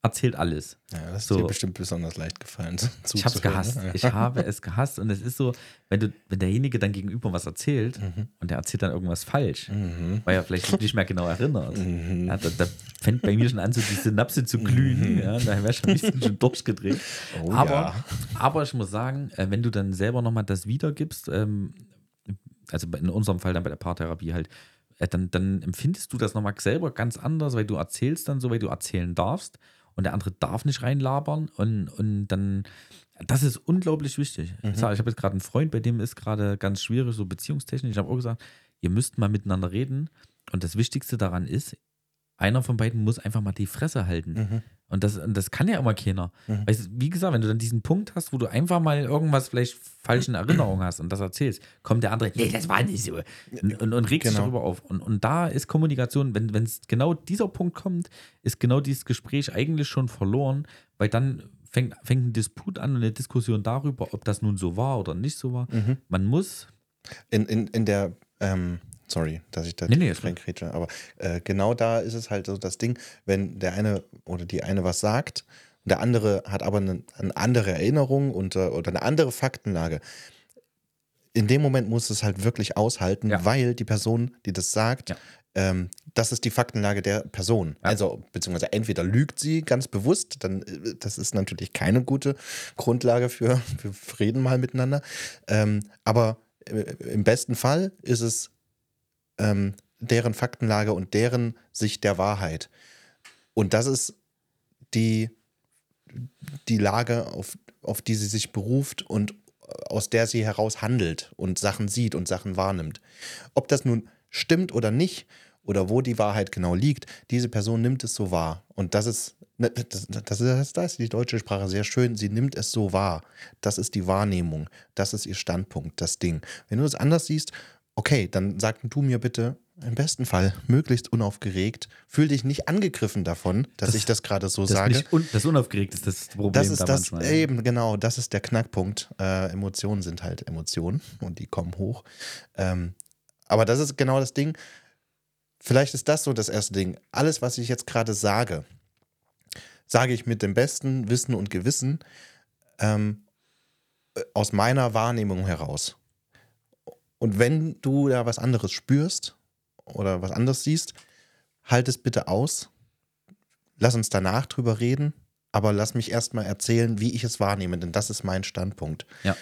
erzählt alles. Ja, das ist So. dir bestimmt besonders leicht gefallen. Ich habe es gehasst. ne? Ich habe es gehasst. Und es ist so, wenn, du, wenn derjenige dann gegenüber was erzählt und der erzählt dann irgendwas falsch, Mhm. weil er vielleicht nicht mehr genau erinnert, Mhm. ja, da, da fängt bei mir schon an, so die Synapse zu glühen. Ja, da wäre schon ein bisschen schon durchgedreht. Oh aber, aber ich muss sagen, äh, wenn du dann selber nochmal das wiedergibst, ähm, also in unserem Fall dann bei der Paartherapie halt, äh, dann, dann empfindest du das nochmal selber ganz anders, weil du erzählst dann so, weil du erzählen darfst und der andere darf nicht reinlabern und, und dann, das ist unglaublich wichtig. Ich, sag, ich habe jetzt gerade einen Freund, bei dem ist gerade ganz schwierig, so beziehungstechnisch. Ich habe auch gesagt, ihr müsst mal miteinander reden und das Wichtigste daran ist, einer von beiden muss einfach mal die Fresse halten. Mhm. Und das, und das kann ja immer keiner. Mhm. Weißt, du, wie gesagt, wenn du dann diesen Punkt hast, wo du einfach mal irgendwas vielleicht falsch in Erinnerung hast und das erzählst, kommt der andere, nee, das war nicht so. Und, und, und regt sich Genau. darüber auf. Und, und da ist Kommunikation, wenn wenn es genau dieser Punkt kommt, ist genau dieses Gespräch eigentlich schon verloren, weil dann fängt, fängt ein Disput an und eine Diskussion darüber, ob das nun so war oder nicht so war. Mhm. Man muss, In, in, in der, ähm, sorry, dass ich da Nee, nee, reinkrätsche, aber äh, genau da ist es halt so das Ding, wenn der eine oder die eine was sagt und der andere hat aber eine, eine andere Erinnerung und, äh, oder eine andere Faktenlage. In dem Moment muss es halt wirklich aushalten, Ja. weil die Person, die das sagt, Ja. ähm, das ist die Faktenlage der Person. Ja. Also, beziehungsweise entweder lügt sie ganz bewusst, dann äh, das ist natürlich keine gute Grundlage für, für Frieden mal miteinander. Ähm, aber äh, im besten Fall ist es ähm, deren Faktenlage und deren Sicht der Wahrheit. Und das ist die, die Lage, auf, auf die sie sich beruft und aus der sie heraus handelt und Sachen sieht und Sachen wahrnimmt. Ob das nun stimmt oder nicht oder wo die Wahrheit genau liegt, diese Person nimmt es so wahr. Und das ist, ne, das, das, ist, das ist die deutsche Sprache sehr schön, sie nimmt es so wahr. Das ist die Wahrnehmung, das ist ihr Standpunkt, das Ding. Wenn du das anders siehst, okay, dann sag du mir bitte im besten Fall möglichst unaufgeregt, fühl dich nicht angegriffen davon, dass Das- ich das gerade so das, sage. un, das unaufgeregt ist das Problem Das ist da das manchmal. eben, genau, das ist der Knackpunkt. Äh, Emotionen sind halt Emotionen und die kommen hoch. Ähm, aber das ist genau das Ding. Vielleicht ist das so das erste Ding. Alles, was ich jetzt gerade sage, sage ich mit dem besten Wissen und Gewissen ähm, äh, aus meiner Wahrnehmung heraus. Und wenn du da was anderes spürst oder was anderes siehst, halt es bitte aus. Lass uns danach drüber reden, aber lass mich erstmal erzählen, wie ich es wahrnehme, denn das ist mein Standpunkt. Ja.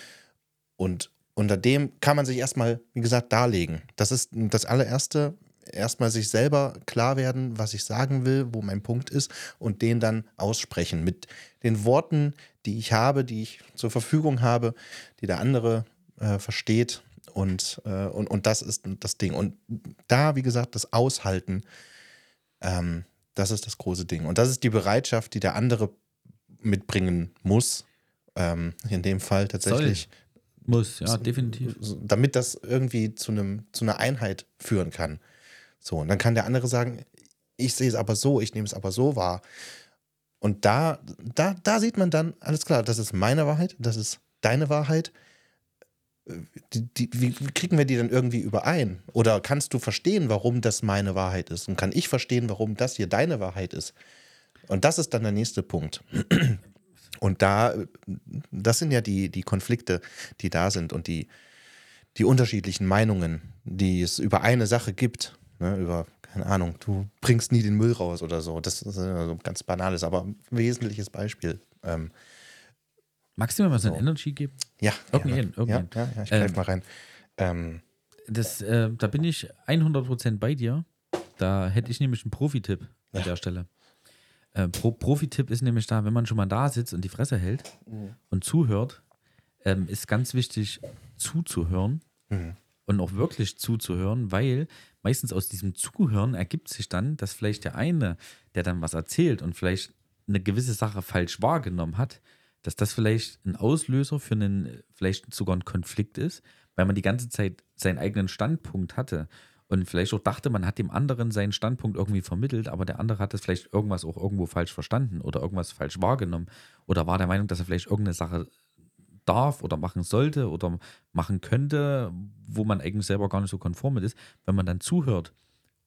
Und unter dem kann man sich erstmal, wie gesagt, darlegen. Das ist das allererste, erstmal sich selber klar werden, was ich sagen will, wo mein Punkt ist und den dann aussprechen mit den Worten, die ich habe, die ich zur Verfügung habe, die der andere äh, versteht. Und, äh, und, und das ist das Ding. Und da, wie gesagt, das Aushalten, ähm, das ist das große Ding. Und das ist die Bereitschaft, die der andere mitbringen muss. Ähm, in dem Fall tatsächlich, Muss, ja, definitiv. damit das irgendwie zu, einem, zu einer Einheit führen kann. So, und dann kann der andere sagen, ich sehe es aber so, ich nehme es aber so wahr. Und da, da, da sieht man dann, alles klar, das ist meine Wahrheit, das ist deine Wahrheit. Die, die, wie, kriegen wir die dann irgendwie überein? Oder kannst du verstehen, warum das meine Wahrheit ist? Und kann ich verstehen, warum das hier deine Wahrheit ist? Und das ist dann der nächste Punkt. Und da, das sind ja die, die Konflikte, die da sind und die, die unterschiedlichen Meinungen, die es über eine Sache gibt. Ne, über, keine Ahnung, du bringst nie den Müll raus oder so. Das ist ein ganz banales, aber wesentliches Beispiel. Ähm, Magst du mir mal so ein So. Energy geben? ja, Irgendwen, gerne. ja, irgendwen. ja, ja, ich greif Ähm, mal rein. Ähm, Das, äh, da bin ich 100% bei dir. Da hätte ich nämlich einen Profi-Tipp an Ja. der Stelle. Äh, Pro Profi-Tipp ist nämlich da, wenn man schon mal da sitzt und die Fresse hält Mhm. und zuhört, ähm, ist ganz wichtig zuzuhören Mhm. und auch wirklich zuzuhören, weil meistens aus diesem Zuhören ergibt sich dann, dass vielleicht der eine, der dann was erzählt und vielleicht eine gewisse Sache falsch wahrgenommen hat, dass das vielleicht ein Auslöser für einen, vielleicht sogar einen Konflikt ist, weil man die ganze Zeit seinen eigenen Standpunkt hatte und vielleicht auch dachte, man hat dem anderen seinen Standpunkt irgendwie vermittelt, aber der andere hat es vielleicht irgendwas auch irgendwo falsch verstanden oder irgendwas falsch wahrgenommen oder war der Meinung, dass er vielleicht irgendeine Sache darf oder machen sollte oder machen könnte, wo man eigentlich selber gar nicht so konform mit ist, wenn man dann zuhört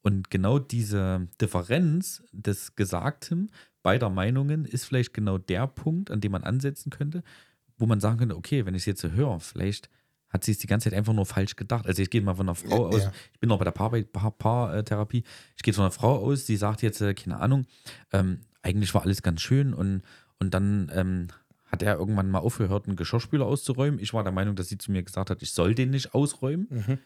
und genau diese Differenz des Gesagten beider Meinungen ist vielleicht genau der Punkt, an dem man ansetzen könnte, wo man sagen könnte, okay, wenn ich es jetzt so höre, vielleicht hat sie es die ganze Zeit einfach nur falsch gedacht. Also ich gehe mal von einer Frau aus, ja. ich bin noch bei der Paartherapie, Paar, ich gehe von einer Frau aus, die sagt jetzt, äh, keine Ahnung, ähm, eigentlich war alles ganz schön und, und dann ähm, hat er irgendwann mal aufgehört, einen Geschirrspüler auszuräumen. Ich war der Meinung, dass sie zu mir gesagt hat, ich soll den nicht ausräumen. Mhm.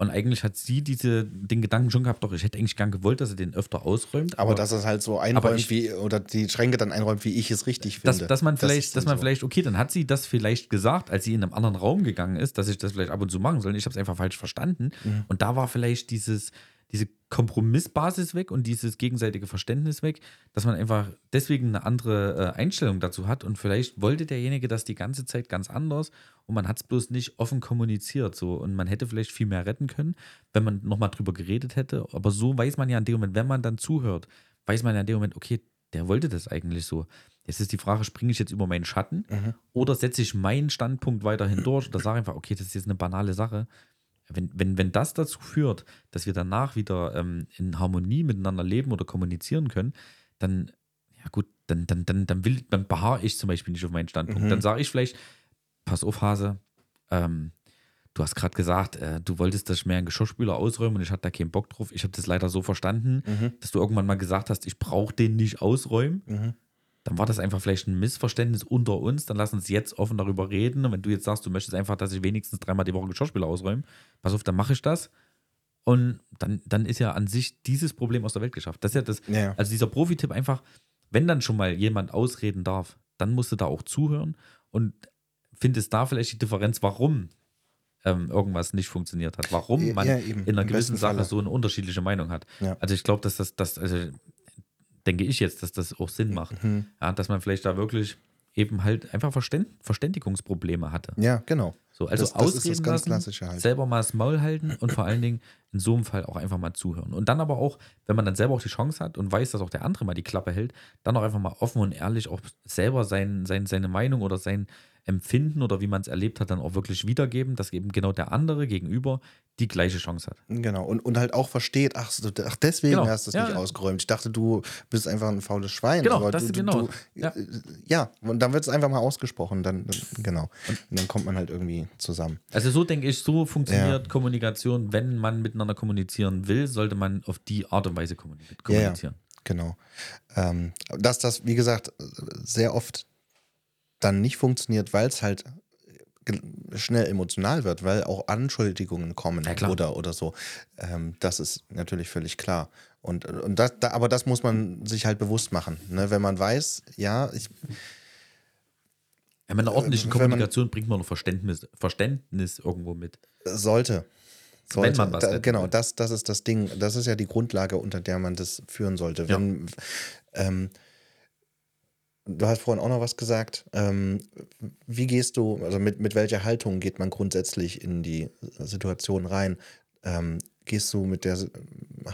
Und eigentlich hat sie diese, den Gedanken schon gehabt, doch, ich hätte eigentlich gern gewollt, dass er den öfter ausräumt. aber dass es halt so einräumt, ich- wie, oder die Schränke dann einräumt, wie ich es richtig dass, finde. dass man Das vielleicht, ist dass man so. vielleicht, okay, dann hat sie das vielleicht gesagt, als sie in einem anderen Raum gegangen ist, dass ich das vielleicht ab und zu machen soll. Ich habe es einfach falsch verstanden. Mhm. Und da war vielleicht dieses, diese Kompromissbasis weg und dieses gegenseitige Verständnis weg, dass man einfach deswegen eine andere äh, Einstellung dazu hat und vielleicht wollte derjenige das die ganze Zeit ganz anders und man hat es bloß nicht offen kommuniziert so und man hätte vielleicht viel mehr retten können, wenn man nochmal drüber geredet hätte, aber so weiß man ja in dem Moment, wenn man dann zuhört, weiß man ja in dem Moment, okay, der wollte das eigentlich so. Jetzt ist die Frage, springe ich jetzt über meinen Schatten Mhm. oder setze ich meinen Standpunkt weiterhin durch oder sage einfach, okay, das ist jetzt eine banale Sache. Wenn, wenn, wenn das dazu führt, dass wir danach wieder ähm, in Harmonie miteinander leben oder kommunizieren können, dann, ja gut, dann, dann, dann, dann, will, dann beharre ich zum Beispiel nicht auf meinen Standpunkt. Mhm. Dann sage ich vielleicht, pass auf, Hase, ähm, du hast gerade gesagt, äh, du wolltest, dass ich mehr einen Geschirrspüler ausräume und ich hatte da keinen Bock drauf. Ich habe das leider so verstanden, Mhm. dass du irgendwann mal gesagt hast, ich brauche den nicht ausräumen Mhm. Dann war das einfach vielleicht ein Missverständnis unter uns. Dann lass uns jetzt offen darüber reden. Und wenn du jetzt sagst, du möchtest einfach, dass ich wenigstens dreimal die Woche Geschirrspüler ausräume, pass auf, dann mache ich das. Und dann, dann ist ja an sich dieses Problem aus der Welt geschafft. Das ist ja das, Ja, also dieser Profi-Tipp einfach, wenn dann schon mal jemand ausreden darf, dann musst du da auch zuhören und findest da vielleicht die Differenz, warum ähm, irgendwas nicht funktioniert hat. Warum man Ja, eben. in einer gewissen Sache Falle. so eine unterschiedliche Meinung hat. Ja. Also ich glaube, dass das, das, also denke ich jetzt, dass das auch Sinn macht. Mhm. Ja, dass man vielleicht da wirklich eben halt einfach Verständ, Verständigungsprobleme hatte. Ja, genau. So, also Das- das das ausreden ganz lassen, halt. selber mal das Maul halten und vor allen Dingen in so einem Fall auch einfach mal zuhören. Und dann aber auch, wenn man dann selber auch die Chance hat und weiß, dass auch der andere mal die Klappe hält, dann auch einfach mal offen und ehrlich auch selber sein, sein, seine Meinung oder sein Empfinden oder wie man es erlebt hat, dann auch wirklich wiedergeben, dass eben genau der andere gegenüber die gleiche Chance hat. Genau, und, und halt auch versteht, ach, ach deswegen Genau. hast du es Ja, nicht ja. ausgeräumt. Ich dachte, du bist einfach ein faules Schwein. Genau, aber das du, genau. Du, Ja. ja. ja, und dann wird es einfach mal ausgesprochen. Dann, genau. Und dann kommt man halt irgendwie zusammen. Also so denke ich, so funktioniert Kommunikation. Wenn man miteinander kommunizieren will, sollte man auf die Art und Weise kommuni- Ja, ja. kommunizieren. Genau. Ähm, dass das, wie gesagt, sehr oft dann nicht funktioniert, weil es halt ge- schnell emotional wird, weil auch Anschuldigungen kommen Ja, oder, oder so. Ähm, das ist natürlich völlig klar. Und, und das, da, aber das muss man sich halt bewusst machen. Ne? Wenn man weiß, ja, ich, Ja, mit einer ordentlichen Äh, wenn man- Kommunikation bringt man noch Verständnis, Verständnis irgendwo mit. Sollte. Sollte. Wenn man was da, genau, will. das, das ist das Ding. Das ist ja die Grundlage, unter der man das führen sollte. Ja. Wenn, ähm, du hast vorhin auch noch was gesagt. Ähm, wie gehst du, also mit, mit welcher Haltung geht man grundsätzlich in die Situation rein? Ähm, gehst du mit der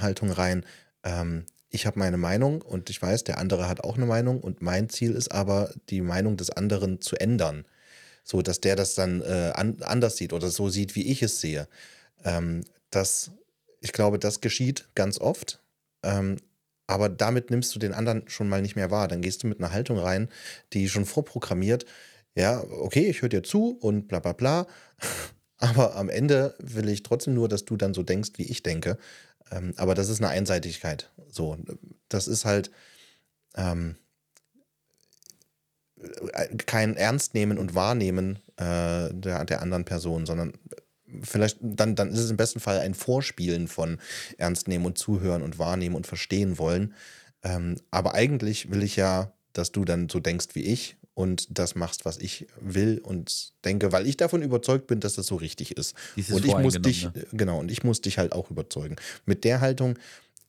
Haltung rein, ähm, ich habe meine Meinung und ich weiß, der andere hat auch eine Meinung und mein Ziel ist aber, die Meinung des anderen zu ändern so dass der das dann äh, an, anders sieht oder so sieht, wie ich es sehe. Ähm, das, ich glaube, das geschieht ganz oft. Ähm, aber damit nimmst du den anderen schon mal nicht mehr wahr. Dann gehst du mit einer Haltung rein, die schon vorprogrammiert, ja, okay, ich höre dir zu und bla bla bla. Aber am Ende will ich trotzdem nur, dass du dann so denkst, wie ich denke. Ähm, aber das ist eine Einseitigkeit. So, das ist halt ähm, kein Ernstnehmen und Wahrnehmen äh, der, der anderen Person, sondern vielleicht dann, dann ist es im besten Fall ein Vorspielen von Ernstnehmen und Zuhören und Wahrnehmen und Verstehen wollen. Ähm, aber eigentlich will ich ja, dass du dann so denkst wie ich und das machst, was ich will und denke, weil ich davon überzeugt bin, dass das so richtig ist. Dieses und ich muss dich, Voreingenommene. genau, und ich muss dich halt auch überzeugen. Mit der Haltung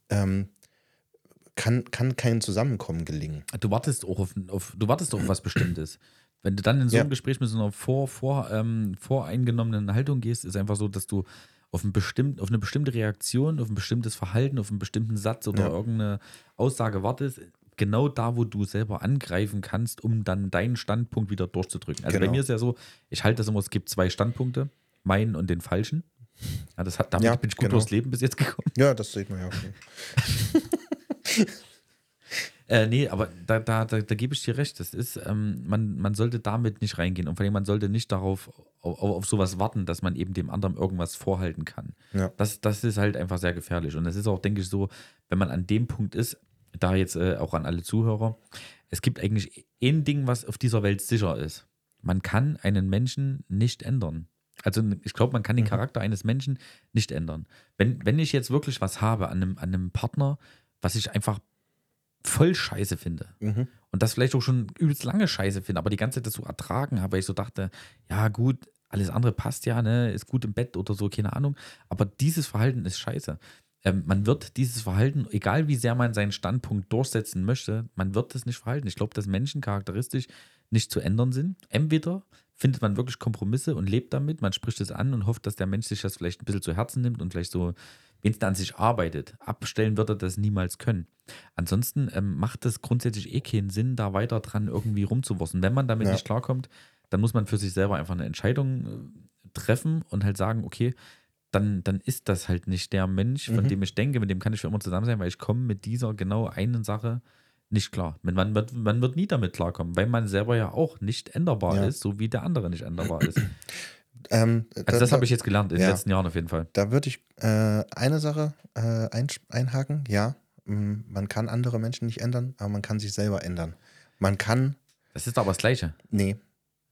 ähm, kann, kann kein Zusammenkommen gelingen. Du wartest auch auf, auf, du wartest auf was Bestimmtes. Wenn du dann in so Ja. einem Gespräch mit so einer vor, vor, ähm, voreingenommenen Haltung gehst, ist einfach so, dass du auf, ein bestimmt, auf eine bestimmte Reaktion, auf ein bestimmtes Verhalten, auf einen bestimmten Satz oder Ja. irgendeine Aussage wartest, genau da, wo du selber angreifen kannst, um dann deinen Standpunkt wieder durchzudrücken. Also bei Genau. mir ist ja so, ich halte das immer, es gibt zwei Standpunkte, meinen und den falschen. Ja, das hat, damit Ja, bin ich gut genau. durchs Leben bis jetzt gekommen. Ja, das sieht man ja. Okay. Äh, nee, aber da, da, da, da gebe ich dir recht. Das ist, ähm, man, man sollte damit nicht reingehen. Und vor allem, man sollte nicht darauf auf, auf sowas warten, dass man eben dem anderen irgendwas vorhalten kann. Ja. Das, das ist halt einfach sehr gefährlich. Und es ist auch, denke ich, so, wenn man an dem Punkt ist, da jetzt äh, auch an alle Zuhörer, es gibt eigentlich ein Ding, was auf dieser Welt sicher ist. Man kann einen Menschen nicht ändern. Also ich glaube, man kann den Mhm. Charakter eines Menschen nicht ändern. Wenn, wenn ich jetzt wirklich was habe an einem, an einem Partner, was ich einfach voll scheiße finde Mhm. und das vielleicht auch schon übelst lange scheiße finde, aber die ganze Zeit das so ertragen habe, weil ich so dachte, ja gut, alles andere passt ja, ne, ist gut im Bett oder so, keine Ahnung, aber dieses Verhalten ist scheiße. ähm, man wird dieses Verhalten, egal wie sehr man seinen Standpunkt durchsetzen möchte, man wird es nicht verhalten. Ich glaube, dass Menschen charakteristisch nicht zu ändern sind. Entweder findet man wirklich Kompromisse und lebt damit, man spricht es an und hofft, dass der Mensch sich das vielleicht ein bisschen zu Herzen nimmt und vielleicht so wenigstens an sich arbeitet. Abstellen wird er das niemals können. Ansonsten ähm, macht es grundsätzlich eh keinen Sinn, da weiter dran irgendwie rumzuwursten. Wenn man damit Ja. nicht klarkommt, dann muss man für sich selber einfach eine Entscheidung äh, treffen und halt sagen, okay, dann, dann ist das halt nicht der Mensch, von Mhm. dem ich denke, mit dem kann ich für immer zusammen sein, weil ich komme mit dieser genau einen Sache nicht klar. Man, man, wird, man wird nie damit klarkommen, weil man selber ja auch nicht änderbar Ja. ist, so wie der andere nicht änderbar ist. Ähm, Also das habe ich jetzt gelernt in den Ja. letzten Jahren auf jeden Fall. Da würde ich äh, eine Sache äh, ein, einhaken. Ja, man kann andere Menschen nicht ändern, aber man kann sich selber ändern. Man kann, Das ist aber das Gleiche. nee,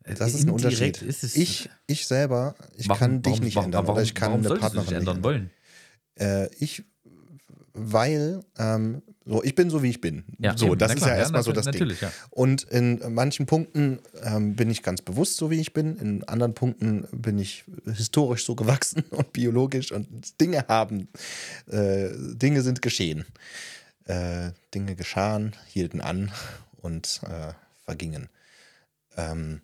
das ist ein Unterschied. Ist es, ich, ich selber, ich warum- kann dich warum- nicht warum- ändern warum, oder ich kann warum eine Partnerin nicht ändern wollen? Äh, ich, weil, ähm, so, ich bin so, wie ich bin. Ja, so, eben, das na ist klar, ja erstmal so nat- das Ding. Ja. Und in manchen Punkten ähm, bin ich ganz bewusst so, wie ich bin. In anderen Punkten bin ich historisch so gewachsen und biologisch und Dinge haben, äh, Dinge sind geschehen. Äh, Dinge geschahen, hielten an und äh, vergingen. Ähm,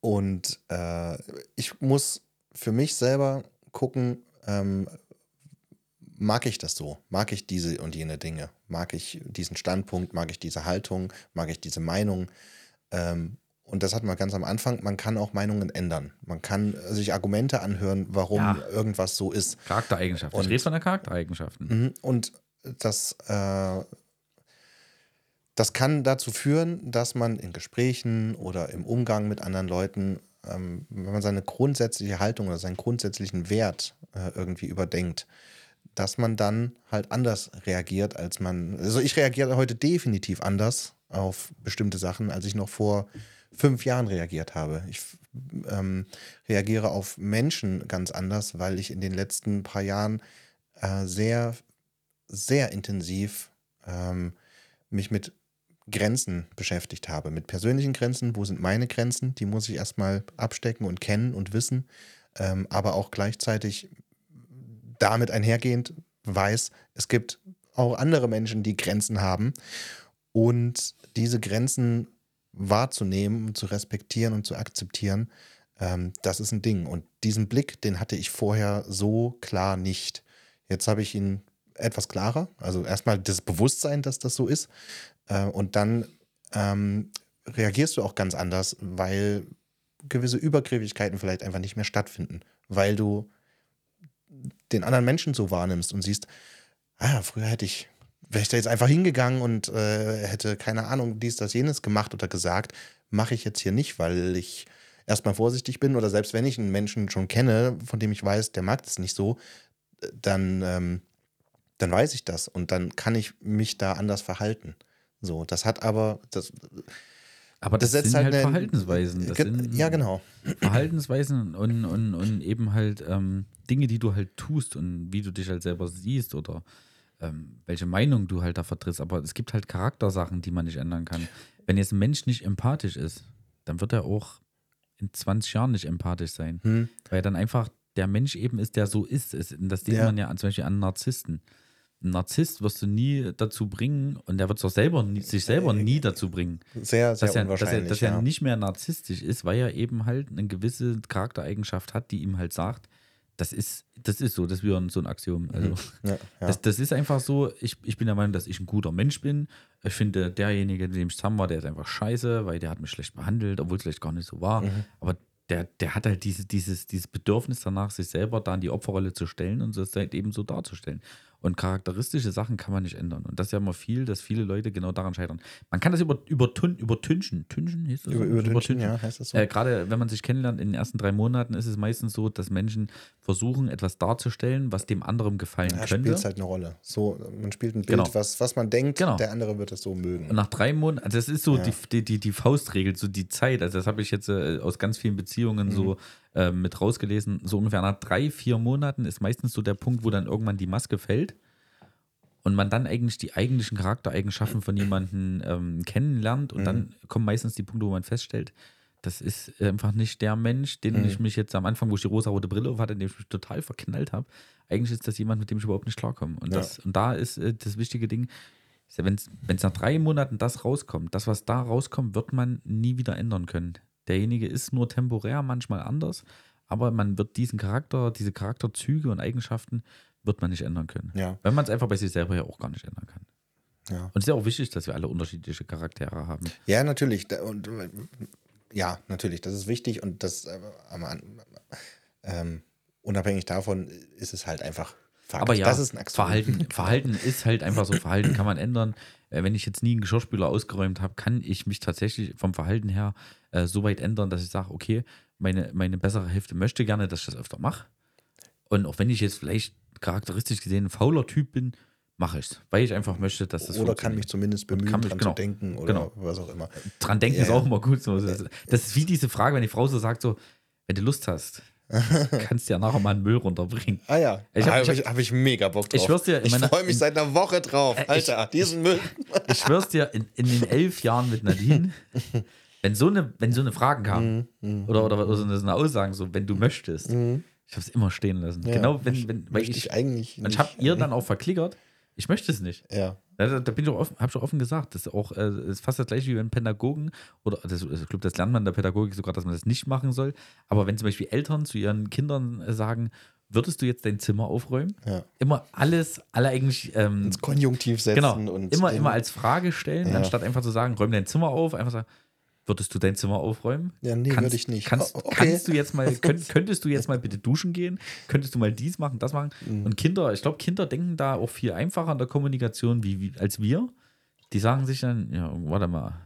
und äh, ich muss für mich selber gucken, ähm, mag ich das so? Mag ich diese und jene Dinge? Mag ich diesen Standpunkt? Mag ich diese Haltung? Mag ich diese Meinung? Ähm, und das hat man ganz am Anfang. Man kann auch Meinungen ändern. Man kann sich Argumente anhören, warum Ja. irgendwas so ist. Charaktereigenschaften. ich rede von der Charaktereigenschaften. Mhm. Und das, äh, das kann dazu führen, dass man in Gesprächen oder im Umgang mit anderen Leuten, ähm, wenn man seine grundsätzliche Haltung oder seinen grundsätzlichen Wert äh, irgendwie überdenkt, dass man dann halt anders reagiert, als man. Also ich reagiere heute definitiv anders auf bestimmte Sachen, als ich noch vor fünf Jahren reagiert habe. Ich ähm, reagiere auf Menschen ganz anders, weil ich in den letzten paar Jahren äh, sehr, sehr intensiv ähm, mich mit Grenzen beschäftigt habe, mit persönlichen Grenzen. Wo sind meine Grenzen? Die muss ich erstmal abstecken und kennen und wissen, ähm, aber auch gleichzeitig damit einhergehend weiß, es gibt auch andere Menschen, die Grenzen haben und diese Grenzen wahrzunehmen, zu respektieren und zu akzeptieren, ähm, das ist ein Ding. Und diesen Blick, den hatte ich vorher so klar nicht. Jetzt habe ich ihn etwas klarer. Also erstmal das Bewusstsein, dass das so ist. Äh, und dann ähm, reagierst du auch ganz anders, weil gewisse Übergriffigkeiten vielleicht einfach nicht mehr stattfinden, weil du den anderen Menschen so wahrnimmst und siehst, ah, früher hätte ich, wäre ich da jetzt einfach hingegangen und äh, hätte, keine Ahnung, dies, das, jenes gemacht oder gesagt, mache ich jetzt hier nicht, weil ich erstmal vorsichtig bin oder selbst wenn ich einen Menschen schon kenne, von dem ich weiß, der mag das nicht so, dann, ähm, dann weiß ich das und dann kann ich mich da anders verhalten. So, das hat aber, das, Aber das, das sind halt halt Verhaltensweisen. Das sind ja, genau. Verhaltensweisen und, und, und eben halt ähm, Dinge, die du halt tust und wie du dich halt selber siehst oder ähm, welche Meinung du halt da vertrittst. Aber es gibt halt Charaktersachen, die man nicht ändern kann. Wenn jetzt ein Mensch nicht empathisch ist, dann wird er auch in 20 Jahren nicht empathisch sein. Hm. Weil dann einfach der Mensch eben ist, der so ist. Das sieht Ja. man ja zum Beispiel an Narzissten. Ein Narzisst wirst du nie dazu bringen und der wird sich selber nie, sich selber nie dazu bringen, Sehr, sehr dass er, dass er, unwahrscheinlich. dass er ja. nicht mehr narzisstisch ist, weil er eben halt eine gewisse Charaktereigenschaft hat, die ihm halt sagt, das ist, das ist so, das ist wieder so ein Axiom. Also, ja, ja. das, das ist einfach so, ich, ich bin der Meinung, dass ich ein guter Mensch bin. Ich finde, derjenige, mit dem ich zusammen war, der ist einfach scheiße, weil der hat mich schlecht behandelt, obwohl es vielleicht gar nicht so war. Mhm. Aber der, der hat halt diese, dieses, dieses Bedürfnis danach, sich selber da in die Opferrolle zu stellen und es halt eben so darzustellen. Und charakteristische Sachen kann man nicht ändern. Und das ist ja immer viel, dass viele Leute genau daran scheitern. Man kann das über, übertün, übertünchen. Tünchen hieß das? über, so? über Übertünchen. ja, heißt das so? Äh, Gerade wenn man sich kennenlernt in den ersten drei Monaten, ist es meistens so, dass Menschen versuchen, etwas darzustellen, was dem anderen gefallen ja, könnte. spielt halt eine Rolle. So, man spielt ein Bild, Genau. was, was man denkt, Genau. der andere wird es so mögen. Und nach drei Monaten, also das ist so Ja. die, die, die, die Faustregel, so die Zeit. Also das habe ich jetzt äh, aus ganz vielen Beziehungen so Mhm. Äh, mit rausgelesen. So ungefähr nach drei, vier Monaten ist meistens so der Punkt, wo dann irgendwann die Maske fällt und man dann eigentlich die eigentlichen Charaktereigenschaften von jemandem ähm, kennenlernt. Und Mhm. dann kommen meistens die Punkte, wo man feststellt, das ist einfach nicht der Mensch, den Mhm. ich mich jetzt am Anfang, wo ich die rosa-rote Brille auf hatte, in dem ich mich total verknallt habe. Eigentlich ist das jemand, mit dem ich überhaupt nicht klarkomme. Und, Ja. das, und da ist äh, das wichtige Ding, wenn es nach drei Monaten das rauskommt, das, was da rauskommt, wird man nie wieder ändern können. Derjenige ist nur temporär manchmal anders, aber man wird diesen Charakter, diese Charakterzüge und Eigenschaften wird man nicht ändern können. Ja, Weil man es einfach bei sich selber ja auch gar nicht ändern kann. ja. Und es ist ja auch wichtig, dass wir alle unterschiedliche Charaktere haben. Ja, natürlich. Und, äh, ja, natürlich. Das ist wichtig und das äh, ähm, unabhängig davon ist es halt einfach Fakt. Aber ja, das ist ein. Verhalten, Verhalten ist halt einfach so, Verhalten kann man ändern. Äh, wenn ich jetzt nie einen Geschirrspüler ausgeräumt habe, kann ich mich tatsächlich vom Verhalten her äh, so weit ändern, dass ich sage, okay, meine, meine bessere Hälfte möchte gerne, dass ich das öfter mache. Und auch wenn ich jetzt vielleicht charakteristisch gesehen ein fauler Typ bin, mache ich es, weil ich einfach möchte, dass das Oder kann mich zumindest bemühen, kann mich- dran genau, zu denken oder genau. was auch immer. Dran denken Ja, ist auch immer gut. So. Das, das ist wie diese Frage, wenn die Frau so sagt, so, wenn du Lust hast, kannst du ja nachher mal einen Müll runterbringen. Ah ja, Ich ich hab- habe ich hab, ich, hab ich mega Bock drauf. Ich schwör's dir, in ich freue mich in- seit einer Woche drauf. Äh, ich- Alter, diesen Müll. Ich schwör's dir, in, in den elf Jahren mit Nadine, wenn so eine, wenn so eine Fragen kamen oder, oder, oder so eine, Aussagen, so, wenn du möchtest, ich habe es immer stehen lassen. Ja, genau, wenn, wenn, weil ich, ich eigentlich und ich habe ihr dann auch verklickert, ich möchte es nicht. Ja, Ja, Da, da bin ich auch offen, habe ich auch offen gesagt. Das ist auch äh, ist fast das gleiche wie wenn Pädagogen oder das, ich glaube, das lernt man in der Pädagogik sogar, dass man das nicht machen soll. Aber wenn zum Beispiel Eltern zu ihren Kindern äh, sagen, würdest du jetzt dein Zimmer aufräumen? ja. Immer alles, alle eigentlich ähm, Ins Konjunktiv setzen Genau, und immer, den- immer als Frage stellen, Ja. anstatt einfach zu sagen, räum dein Zimmer auf, einfach sagen, würdest du dein Zimmer aufräumen? Ja, nee, kannst, würde ich nicht. Kannst, Oh, okay. kannst du jetzt mal, könnt, könntest du jetzt mal bitte duschen gehen? Könntest du mal dies machen, das machen? Mhm. Und Kinder, ich glaube, Kinder denken da auch viel einfacher in der Kommunikation wie, wie als wir. Die sagen sich dann, ja, warte mal,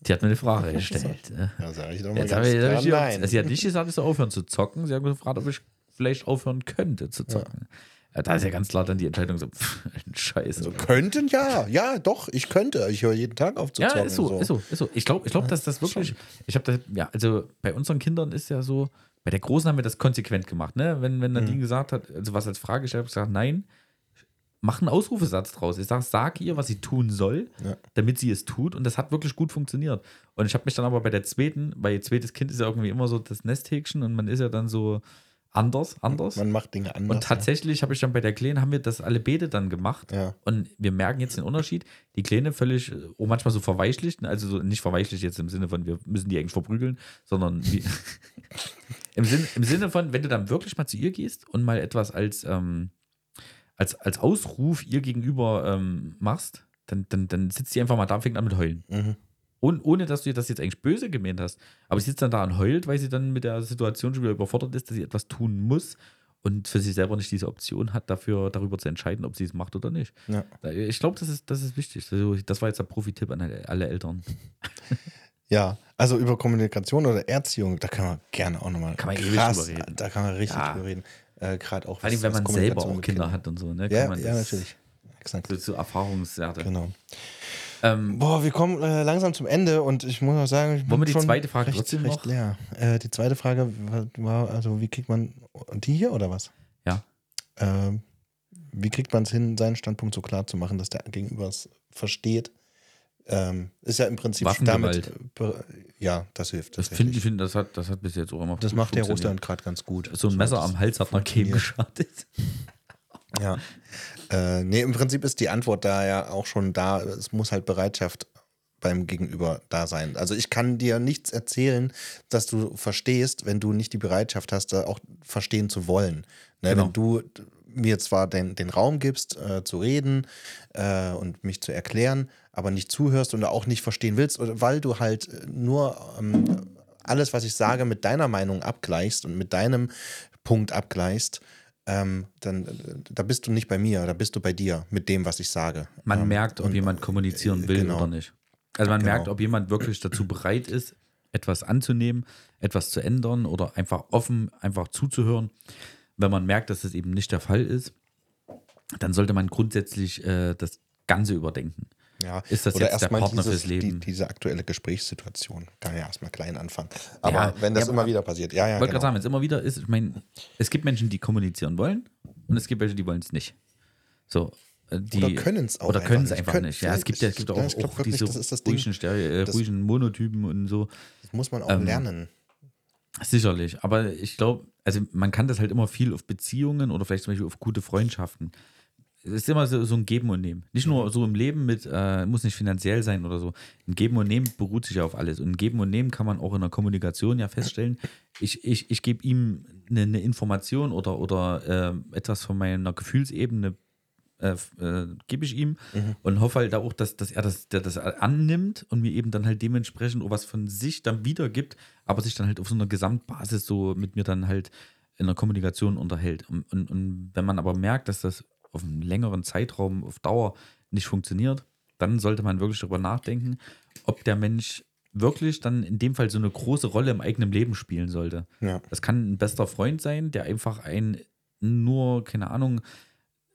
die hat mir eine Frage gestellt. Ja, sag ich doch mal Jetzt ganz ich, ich, nein. sie hat nicht gesagt, ich soll aufhören zu zocken. Sie hat gefragt, ob ich vielleicht aufhören könnte zu zocken. Ja. Da ist ja ganz klar dann die Entscheidung so, pff, Scheiße. Also könnten ja, ja, doch, ich könnte. Ich höre jeden Tag auf zu Ja, ist so, ist so, ist so. Ich glaube, ich glaub, dass das wirklich. Ich habe das, ja, also bei unseren Kindern ist ja so, bei der Großen haben wir das konsequent gemacht, ne? Wenn, wenn Nadine gesagt hat, also was als Frage gestellt, habe ich gesagt, nein, mach einen Ausrufesatz draus. Ich sage, sag ihr, was sie tun soll, Ja. damit sie es tut. Und das hat wirklich gut funktioniert. Und ich habe mich dann aber bei der zweiten, weil ihr zweites Kind ist ja irgendwie immer so das Nesthäkchen und man ist ja dann so anders, anders. Man macht Dinge anders. Und tatsächlich habe ich dann bei der Kleinen, haben wir das alle Bete dann gemacht. Ja. Und wir merken jetzt den Unterschied. Die Kleine völlig, oh, manchmal so verweichlicht, also so nicht verweichlicht jetzt im Sinne von, wir müssen die eigentlich verprügeln, sondern wie, im, Sinn, im Sinne von, wenn du dann wirklich mal zu ihr gehst und mal etwas als, ähm, als, als Ausruf ihr gegenüber ähm, machst, dann, dann, dann sitzt sie einfach mal da und fängt an mit heulen. Ja. Mhm. Und ohne, dass du ihr das jetzt eigentlich böse gemeint hast. Aber sie sitzt dann da und heult, weil sie dann mit der Situation schon wieder überfordert ist, dass sie etwas tun muss und für sich selber nicht diese Option hat, dafür darüber zu entscheiden, ob sie es macht oder nicht. Ja. Ich glaube, das ist, das ist wichtig. Also, das war jetzt der Profi-Tipp an alle Eltern. ja, also über Kommunikation oder Erziehung, da kann man gerne auch nochmal Kann man ewig krass, drüber reden. Da kann man richtig Ja. drüber reden. Äh, Gerade auch Vor allem, was- wenn man selber auch Kinder hat und so. Ne? Ja, kann man ja, das- natürlich. Exakt. So, so Erfahrungswerte. Genau. Ähm, Boah, wir kommen äh, langsam zum Ende und ich muss auch sagen, ich Wollen wir die zweite Frage recht, trotzdem recht noch? leer. Äh, die zweite Frage war- also wie kriegt man, die hier oder was? Ja. Ähm, wie kriegt man es hin, seinen Standpunkt so klar zu machen, dass der Gegenüber es versteht? Ähm, ist ja im Prinzip damit, be- ja, das hilft. das finde ich, find, das, hat, das hat bis jetzt auch immer das macht der. Russland gerade ganz gut. So ein Messer am Hals hat Game funktioniert. geschadet. Ja. Äh, nee, im Prinzip ist die Antwort da ja auch schon da. Es muss halt Bereitschaft beim Gegenüber da sein. Also ich kann dir nichts erzählen, dass du verstehst, wenn du nicht die Bereitschaft hast, da auch verstehen zu wollen. Ne, Genau. Wenn du mir zwar den, den Raum gibst, äh, zu reden äh, und mich zu erklären, aber nicht zuhörst und auch nicht verstehen willst, weil du halt nur ähm, alles, was ich sage, mit deiner Meinung abgleichst und mit deinem Punkt abgleichst, ähm, dann äh, da bist du nicht bei mir, da bist du bei dir mit dem, was ich sage. Man ähm, merkt, ob und- jemand kommunizieren will genau. oder nicht. Also man Genau. merkt, ob jemand wirklich dazu bereit ist, etwas anzunehmen, etwas zu ändern oder einfach offen, einfach zuzuhören. Wenn man merkt, dass das eben nicht der Fall ist, dann sollte man grundsätzlich äh, das Ganze überdenken. Ja, Ist das oder jetzt der Partner dieses, fürs Leben? Die, diese aktuelle Gesprächssituation. Kann ja erstmal klein anfangen. Aber Ja, wenn das ja, immer wieder passiert, ja, ja. Ich wollte Genau. gerade sagen, wenn es immer wieder ist, ich meine, es gibt Menschen, die kommunizieren wollen und es gibt welche, die wollen es nicht. So, äh, die Oder können es auch oder können es einfach nicht. Ja, es gibt ja, es gibt auch, ich glaub auch diese das ist das ruhigen, Stereo, äh, Das- ruhigen Monotypen und so. Das muss man auch Ähm, lernen. Sicherlich, aber ich glaube, also man kann das halt immer viel auf Beziehungen oder vielleicht zum Beispiel auf gute Freundschaften. Es ist immer so, so ein Geben und Nehmen. Nicht nur so im Leben mit, äh, muss nicht finanziell sein oder so. Ein Geben und Nehmen beruht sich ja auf alles. Und ein Geben und Nehmen kann man auch in der Kommunikation ja feststellen. Ich, ich, ich gebe ihm eine, eine Information oder, oder äh, etwas von meiner Gefühlsebene äh, äh, gebe ich ihm und hoffe halt auch, dass, dass er das, der das annimmt und mir eben dann halt dementsprechend auch was von sich dann wiedergibt, aber sich dann halt auf so einer Gesamtbasis so mit mir dann halt in der Kommunikation unterhält. Und, und, und wenn man aber merkt, dass das auf einen längeren Zeitraum, auf Dauer nicht funktioniert, dann sollte man wirklich darüber nachdenken, ob der Mensch wirklich dann in dem Fall so eine große Rolle im eigenen Leben spielen sollte. Ja. Das kann ein bester Freund sein, der einfach ein nur, keine Ahnung,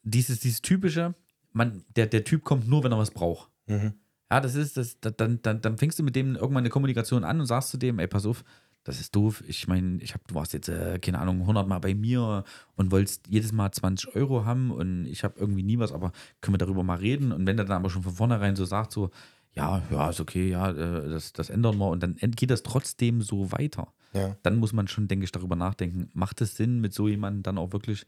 dieses, dieses typische, man, der, der Typ kommt nur, wenn er was braucht. Mhm. Ja, das ist, das, da- dann, dann, dann fängst du mit dem irgendwann eine Kommunikation an und sagst zu dem, ey, pass auf, das ist doof. Ich meine, ich hab, du warst jetzt, äh, keine Ahnung, 100 Mal bei mir und wolltest jedes Mal 20 Euro haben und ich habe irgendwie nie was, aber können wir darüber mal reden? Und wenn der dann aber schon von vornherein so sagt, so, ja, ja, ist okay, ja, äh, das, das ändern wir und dann geht das trotzdem so weiter Ja. dann muss man schon, denke ich, darüber nachdenken, macht es Sinn, mit so jemandem dann auch wirklich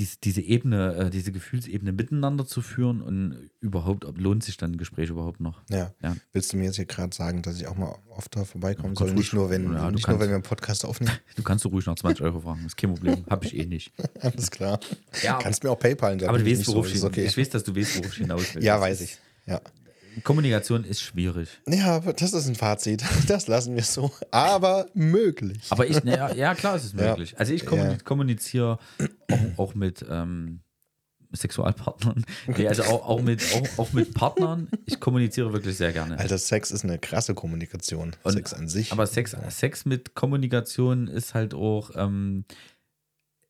dies, diese Ebene, äh, diese Gefühlsebene miteinander zu führen und überhaupt, ob lohnt sich dann ein Gespräch überhaupt noch? Ja. Ja. Willst du mir jetzt hier gerade sagen, dass ich auch mal oft da vorbeikommen Du soll? kannst Nicht nur, wenn, ruhig- ja, du nicht nur, kannst. wenn wir einen Podcast aufnehmen. Du kannst so ruhig nach 20 Euro fragen, das ist kein Problem, habe ich eh nicht. Alles klar. Ja, Kannst mir auch PayPal aber du weißt, so, worauf ist ich, okay. ich weiß, dass du weißt, worauf ich hinaus will. Ja, weiß ich. Ja. Kommunikation ist schwierig. Ja, das ist ein Fazit. Das lassen wir so. Aber möglich. Aber ich, na, ja, ja, klar, es ist Ja. möglich. Also ich kommuniz Ja. kommuniziere auch, auch mit ähm, Sexualpartnern. Nee, also auch, auch, mit, auch, auch mit Partnern. Ich kommuniziere wirklich sehr gerne. Alter, Sex ist eine krasse Kommunikation. Und- Sex an sich. Aber Sex, Sex mit Kommunikation ist halt auch. Ähm,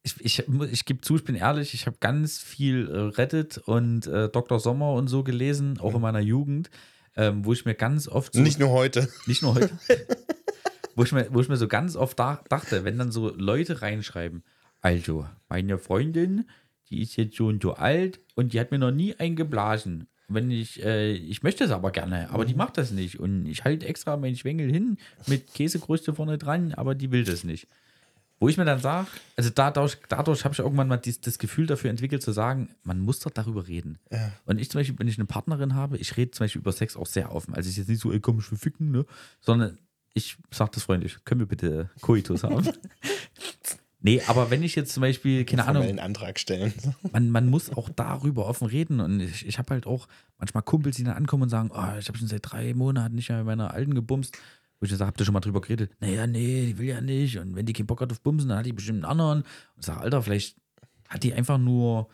ich, ich, ich gebe zu, ich bin ehrlich, ich habe ganz viel äh, Reddit und äh, Dr. Sommer und so gelesen, auch in meiner Jugend, ähm, wo ich mir ganz oft so, Nicht nur heute. nicht nur heute, wo, ich mir, wo ich mir so ganz oft da, dachte, wenn dann so Leute reinschreiben, also meine Freundin, die ist jetzt schon so alt und die hat mir noch nie eingeblasen. Wenn ich, äh, ich möchte es aber gerne, aber die macht das nicht. Und ich halte extra meinen Schwengel hin mit Käsekruste vorne dran, aber die will das nicht. Wo ich mir dann sage, also dadurch, dadurch habe ich irgendwann mal dies, das Gefühl dafür entwickelt zu sagen, man muss doch darüber reden. Ja. Und ich zum Beispiel, wenn ich eine Partnerin habe, ich rede zum Beispiel über Sex auch sehr offen. Also ich jetzt nicht so, ey, komm, ich will ficken, ne? Sondern ich sage das freundlich, können wir bitte Koitus haben? nee, aber wenn ich jetzt zum Beispiel, keine Ahnung, Formellen Antrag stellen. man, man muss auch darüber offen reden. Und ich, ich habe halt auch manchmal Kumpels, die dann ankommen und sagen, oh, ich habe schon seit drei Monaten nicht mehr mit meiner Alten gebumst. Wo ich sage, habt ihr schon mal drüber geredet? Naja, nee, die will ja nicht. Und wenn die keinen Bock hat auf Bumsen, dann hat die bestimmt einen anderen. Und ich sage, Alter, vielleicht hat die einfach nur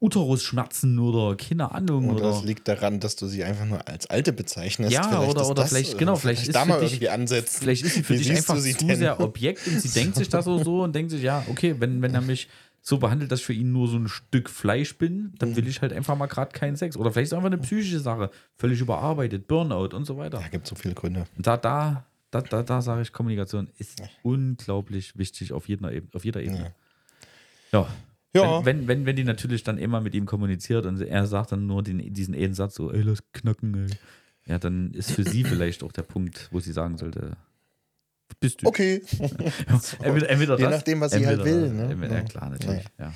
Uterusschmerzen oder keine Ahnung. Oder Oder, das liegt daran, dass du sie einfach nur als Alte bezeichnest. Ja, Vielleicht oder- oder das, vielleicht- genau, vielleicht ist da mal dich- irgendwie ansetzen. vielleicht ist sie für Wie dich einfach zu denn? sehr Objekt und sie denkt sich das auch so und denkt sich, ja, okay, wenn, wenn er mich so behandelt, dass ich für ihn nur so ein Stück Fleisch bin, dann Mhm. will ich halt einfach mal gerade keinen Sex. Oder vielleicht ist es einfach eine psychische Sache, völlig überarbeitet, Burnout und so weiter. Da gibt es so viele Gründe. Da, da, da, da, da sage ich, Kommunikation ist unglaublich wichtig auf jeder, Ebene- auf jeder Ebene. Ja. Ja. Wenn, wenn, wenn, wenn die natürlich dann immer mit ihm kommuniziert und er sagt dann nur den, diesen einen Satz so, ey, lass knacken, ey. Ja, dann ist für sie vielleicht auch der Punkt, wo sie sagen sollte, bist du. Okay. Entweder, entweder Je das, nachdem, was sie halt will, ne? entweder- Ja, Ja. klar, natürlich. Ja.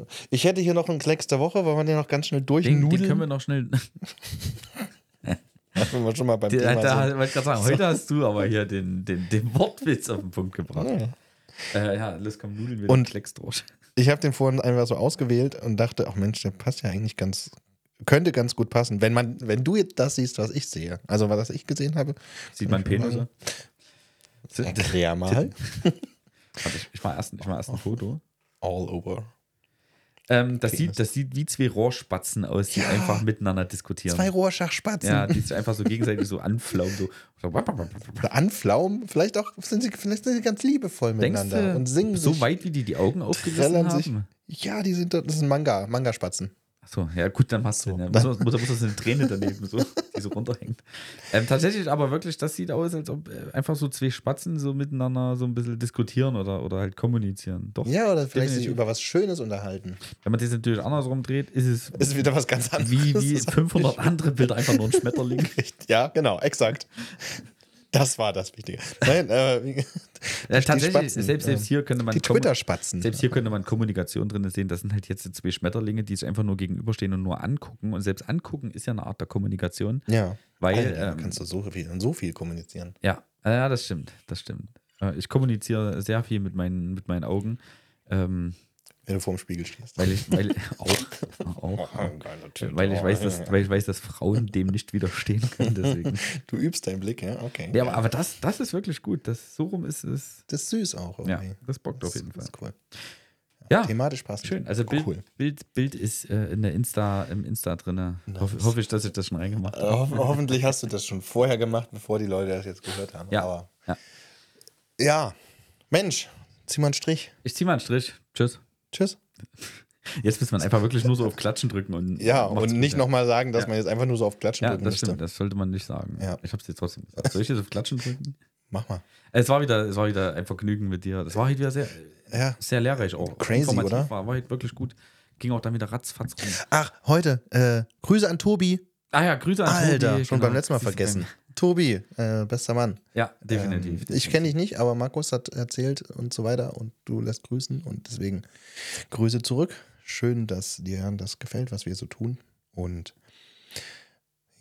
Äh, ich hätte hier noch einen Klecks der Woche, wollen wir den noch ganz schnell Den, durchnudeln? den können wir noch schnell. wenn wir schon mal beim Den, Thema da sind. ich sagen, heute hast du aber hier den, den, den Wortwitz auf den Punkt gebracht. Ja. Äh, ja, los, komm, nudeln wir Und- den Klecks durch. Ich habe den vorhin einfach so ausgewählt und dachte, ach Mensch, der passt ja eigentlich ganz, könnte ganz gut passen, wenn man, wenn du jetzt das siehst, was ich sehe. Also was ich gesehen habe. Sieht man Penisse? Erklär mal. Warte, ich, ich mache erst, ich mach erst ein Foto. All over. Ähm, das, Penis. sieht, das sieht wie zwei Rohrspatzen aus, die Ja. einfach miteinander diskutieren. Zwei Rohrschachspatzen. ja, die sich einfach so gegenseitig so anflaumen. So. so Oder anflaumen. Vielleicht auch sind sie, vielleicht sind sie ganz liebevoll miteinander du, und singen so sich, weit, wie die die Augen aufgerissen haben? sich. Ja, die sind, das sind Manga, Mangaspatzen. So, ja gut, dann machst du. So, Ne? Muss, muss, muss das eine Träne daneben, so, die so runterhängt. Ähm, tatsächlich aber wirklich, das sieht aus, als ob äh, einfach so zwei Spatzen so miteinander so ein bisschen diskutieren oder, oder halt kommunizieren. Doch, Ja, oder vielleicht sich über was Schönes unterhalten. wenn man das natürlich andersrum dreht, ist es Ist wieder was ganz anderes. wie, wie Das ist 500 andere Bilder einfach nur ein Schmetterling. Ja, genau, exakt. Das war das Wichtige. Nein, äh, Ja, die tatsächlich, selbst, selbst hier könnte man die Twitter-Spatzen. Selbst hier könnte man Kommunikation drin sehen. Das sind halt jetzt zwei Schmetterlinge, die sich einfach nur gegenüberstehen und nur angucken. Und selbst angucken ist ja eine Art der Kommunikation. Ja. Weil, Alter, ähm, kannst du so viel, so viel kommunizieren. Ja, ja, das stimmt. Das stimmt. Äh, Ich kommuniziere sehr viel mit meinen, mit meinen Augen. Ähm, Wenn du vorm Spiegel stehst. weil ich, weil auch, auch, weil ich weiß, dass, weil ich weiß, dass Frauen dem nicht widerstehen können. Deswegen. Du übst deinen Blick, ja? Okay. Ja, aber, aber das, das ist wirklich gut. Das, so rum ist es. Das ist süß auch. Ja, Irgendwie. das bockt auf Das jeden Fall. ist cool. Ja, Thematisch passend. schön. Also Bild, cool. Bild, Bild ist äh, in der Insta, im Insta drin. Hoffe, hoffe ich, dass ich das schon reingemacht habe. hoff hoffentlich hast du das schon vorher gemacht, bevor die Leute das jetzt gehört haben. Ja. Aber Ja. ja, Mensch, zieh mal einen Strich. Ich ziehe mal einen Strich. Tschüss. Tschüss. Jetzt müsste man einfach wirklich nur so auf Klatschen drücken und Ja, und nicht nochmal sagen, dass Ja. man jetzt einfach nur so auf Klatschen Ja, drücken das müsste. stimmt. Das sollte man nicht sagen. Ja. Ich habe es jetzt trotzdem gesagt. Soll ich jetzt auf Klatschen drücken? Mach mal. Es war wieder, es war wieder ein Vergnügen mit dir. Das war heute wieder sehr, Ja. sehr lehrreich auch. Crazy, oder? War, war heute wirklich gut. Ging auch dann wieder ratzfatz rum. Ach, heute, äh, Grüße an Tobi. Ah ja, Grüße an Alter, Tobi, schon genau. beim letzten Mal vergessen. Tobi, äh, bester Mann. Ja, definitiv. Ähm, ich kenne dich nicht, aber Markus hat erzählt und so weiter und du lässt grüßen und deswegen Grüße zurück. Schön, dass dir das gefällt, was wir so tun. Und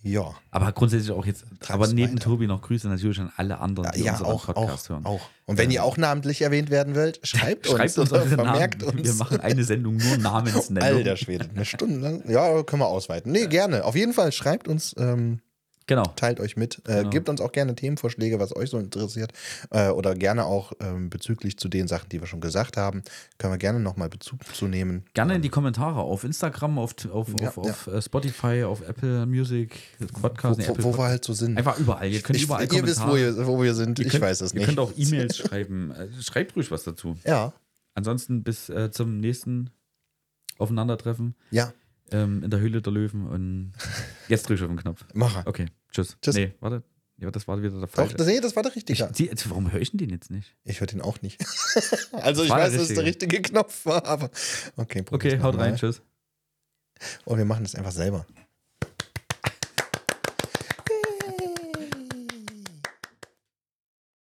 ja, Aber grundsätzlich auch jetzt, Treib's aber neben weiter. Tobi noch Grüße natürlich an alle anderen, die ja unseren auch, Podcast auch, hören. auch. Und wenn ihr auch namentlich erwähnt werden wollt, schreibt uns, Schreibt uns eure vermerkt Namen. uns. Wir machen eine Sendung nur Namensnennung. Alter Schwede, eine Stunde lang. Ja, können wir ausweiten. Nee, gerne. Auf jeden Fall schreibt uns, ähm, Genau. teilt euch mit. Äh, Genau. Gebt uns auch gerne Themenvorschläge, was euch so interessiert. Äh, oder gerne auch ähm, bezüglich zu den Sachen, die wir schon gesagt haben. Können wir gerne nochmal Bezug zu nehmen. Gerne in die Kommentare auf Instagram, auf, auf, Ja, auf, auf äh, Spotify, auf Apple Music, Podcast, nee, wo, Apple wo, wo wir halt so sind. Einfach überall. Ihr könnt ich, überall ihr wisst, wo, Kommentare. ihr, wo wir sind. Ihr ich könnt, weiß es nicht. Ihr könnt auch E-Mails schreiben. Äh, Schreibt ruhig was dazu. ja, Ansonsten bis äh, zum nächsten Aufeinandertreffen ja, ähm, in der Höhle der Löwen und jetzt drücke ich auf den Knopf. mache. Okay, tschüss. Tschüss. Nee, warte. Ja, das war wieder der Doch, falsche. das, nee, das war der richtige. ich, die, warum höre ich denn den jetzt nicht? Ich höre den auch nicht. also ich weiß, dass es der richtige Knopf war, aber okay. Okay, haut nochmal. rein, tschüss. Und wir machen das einfach selber.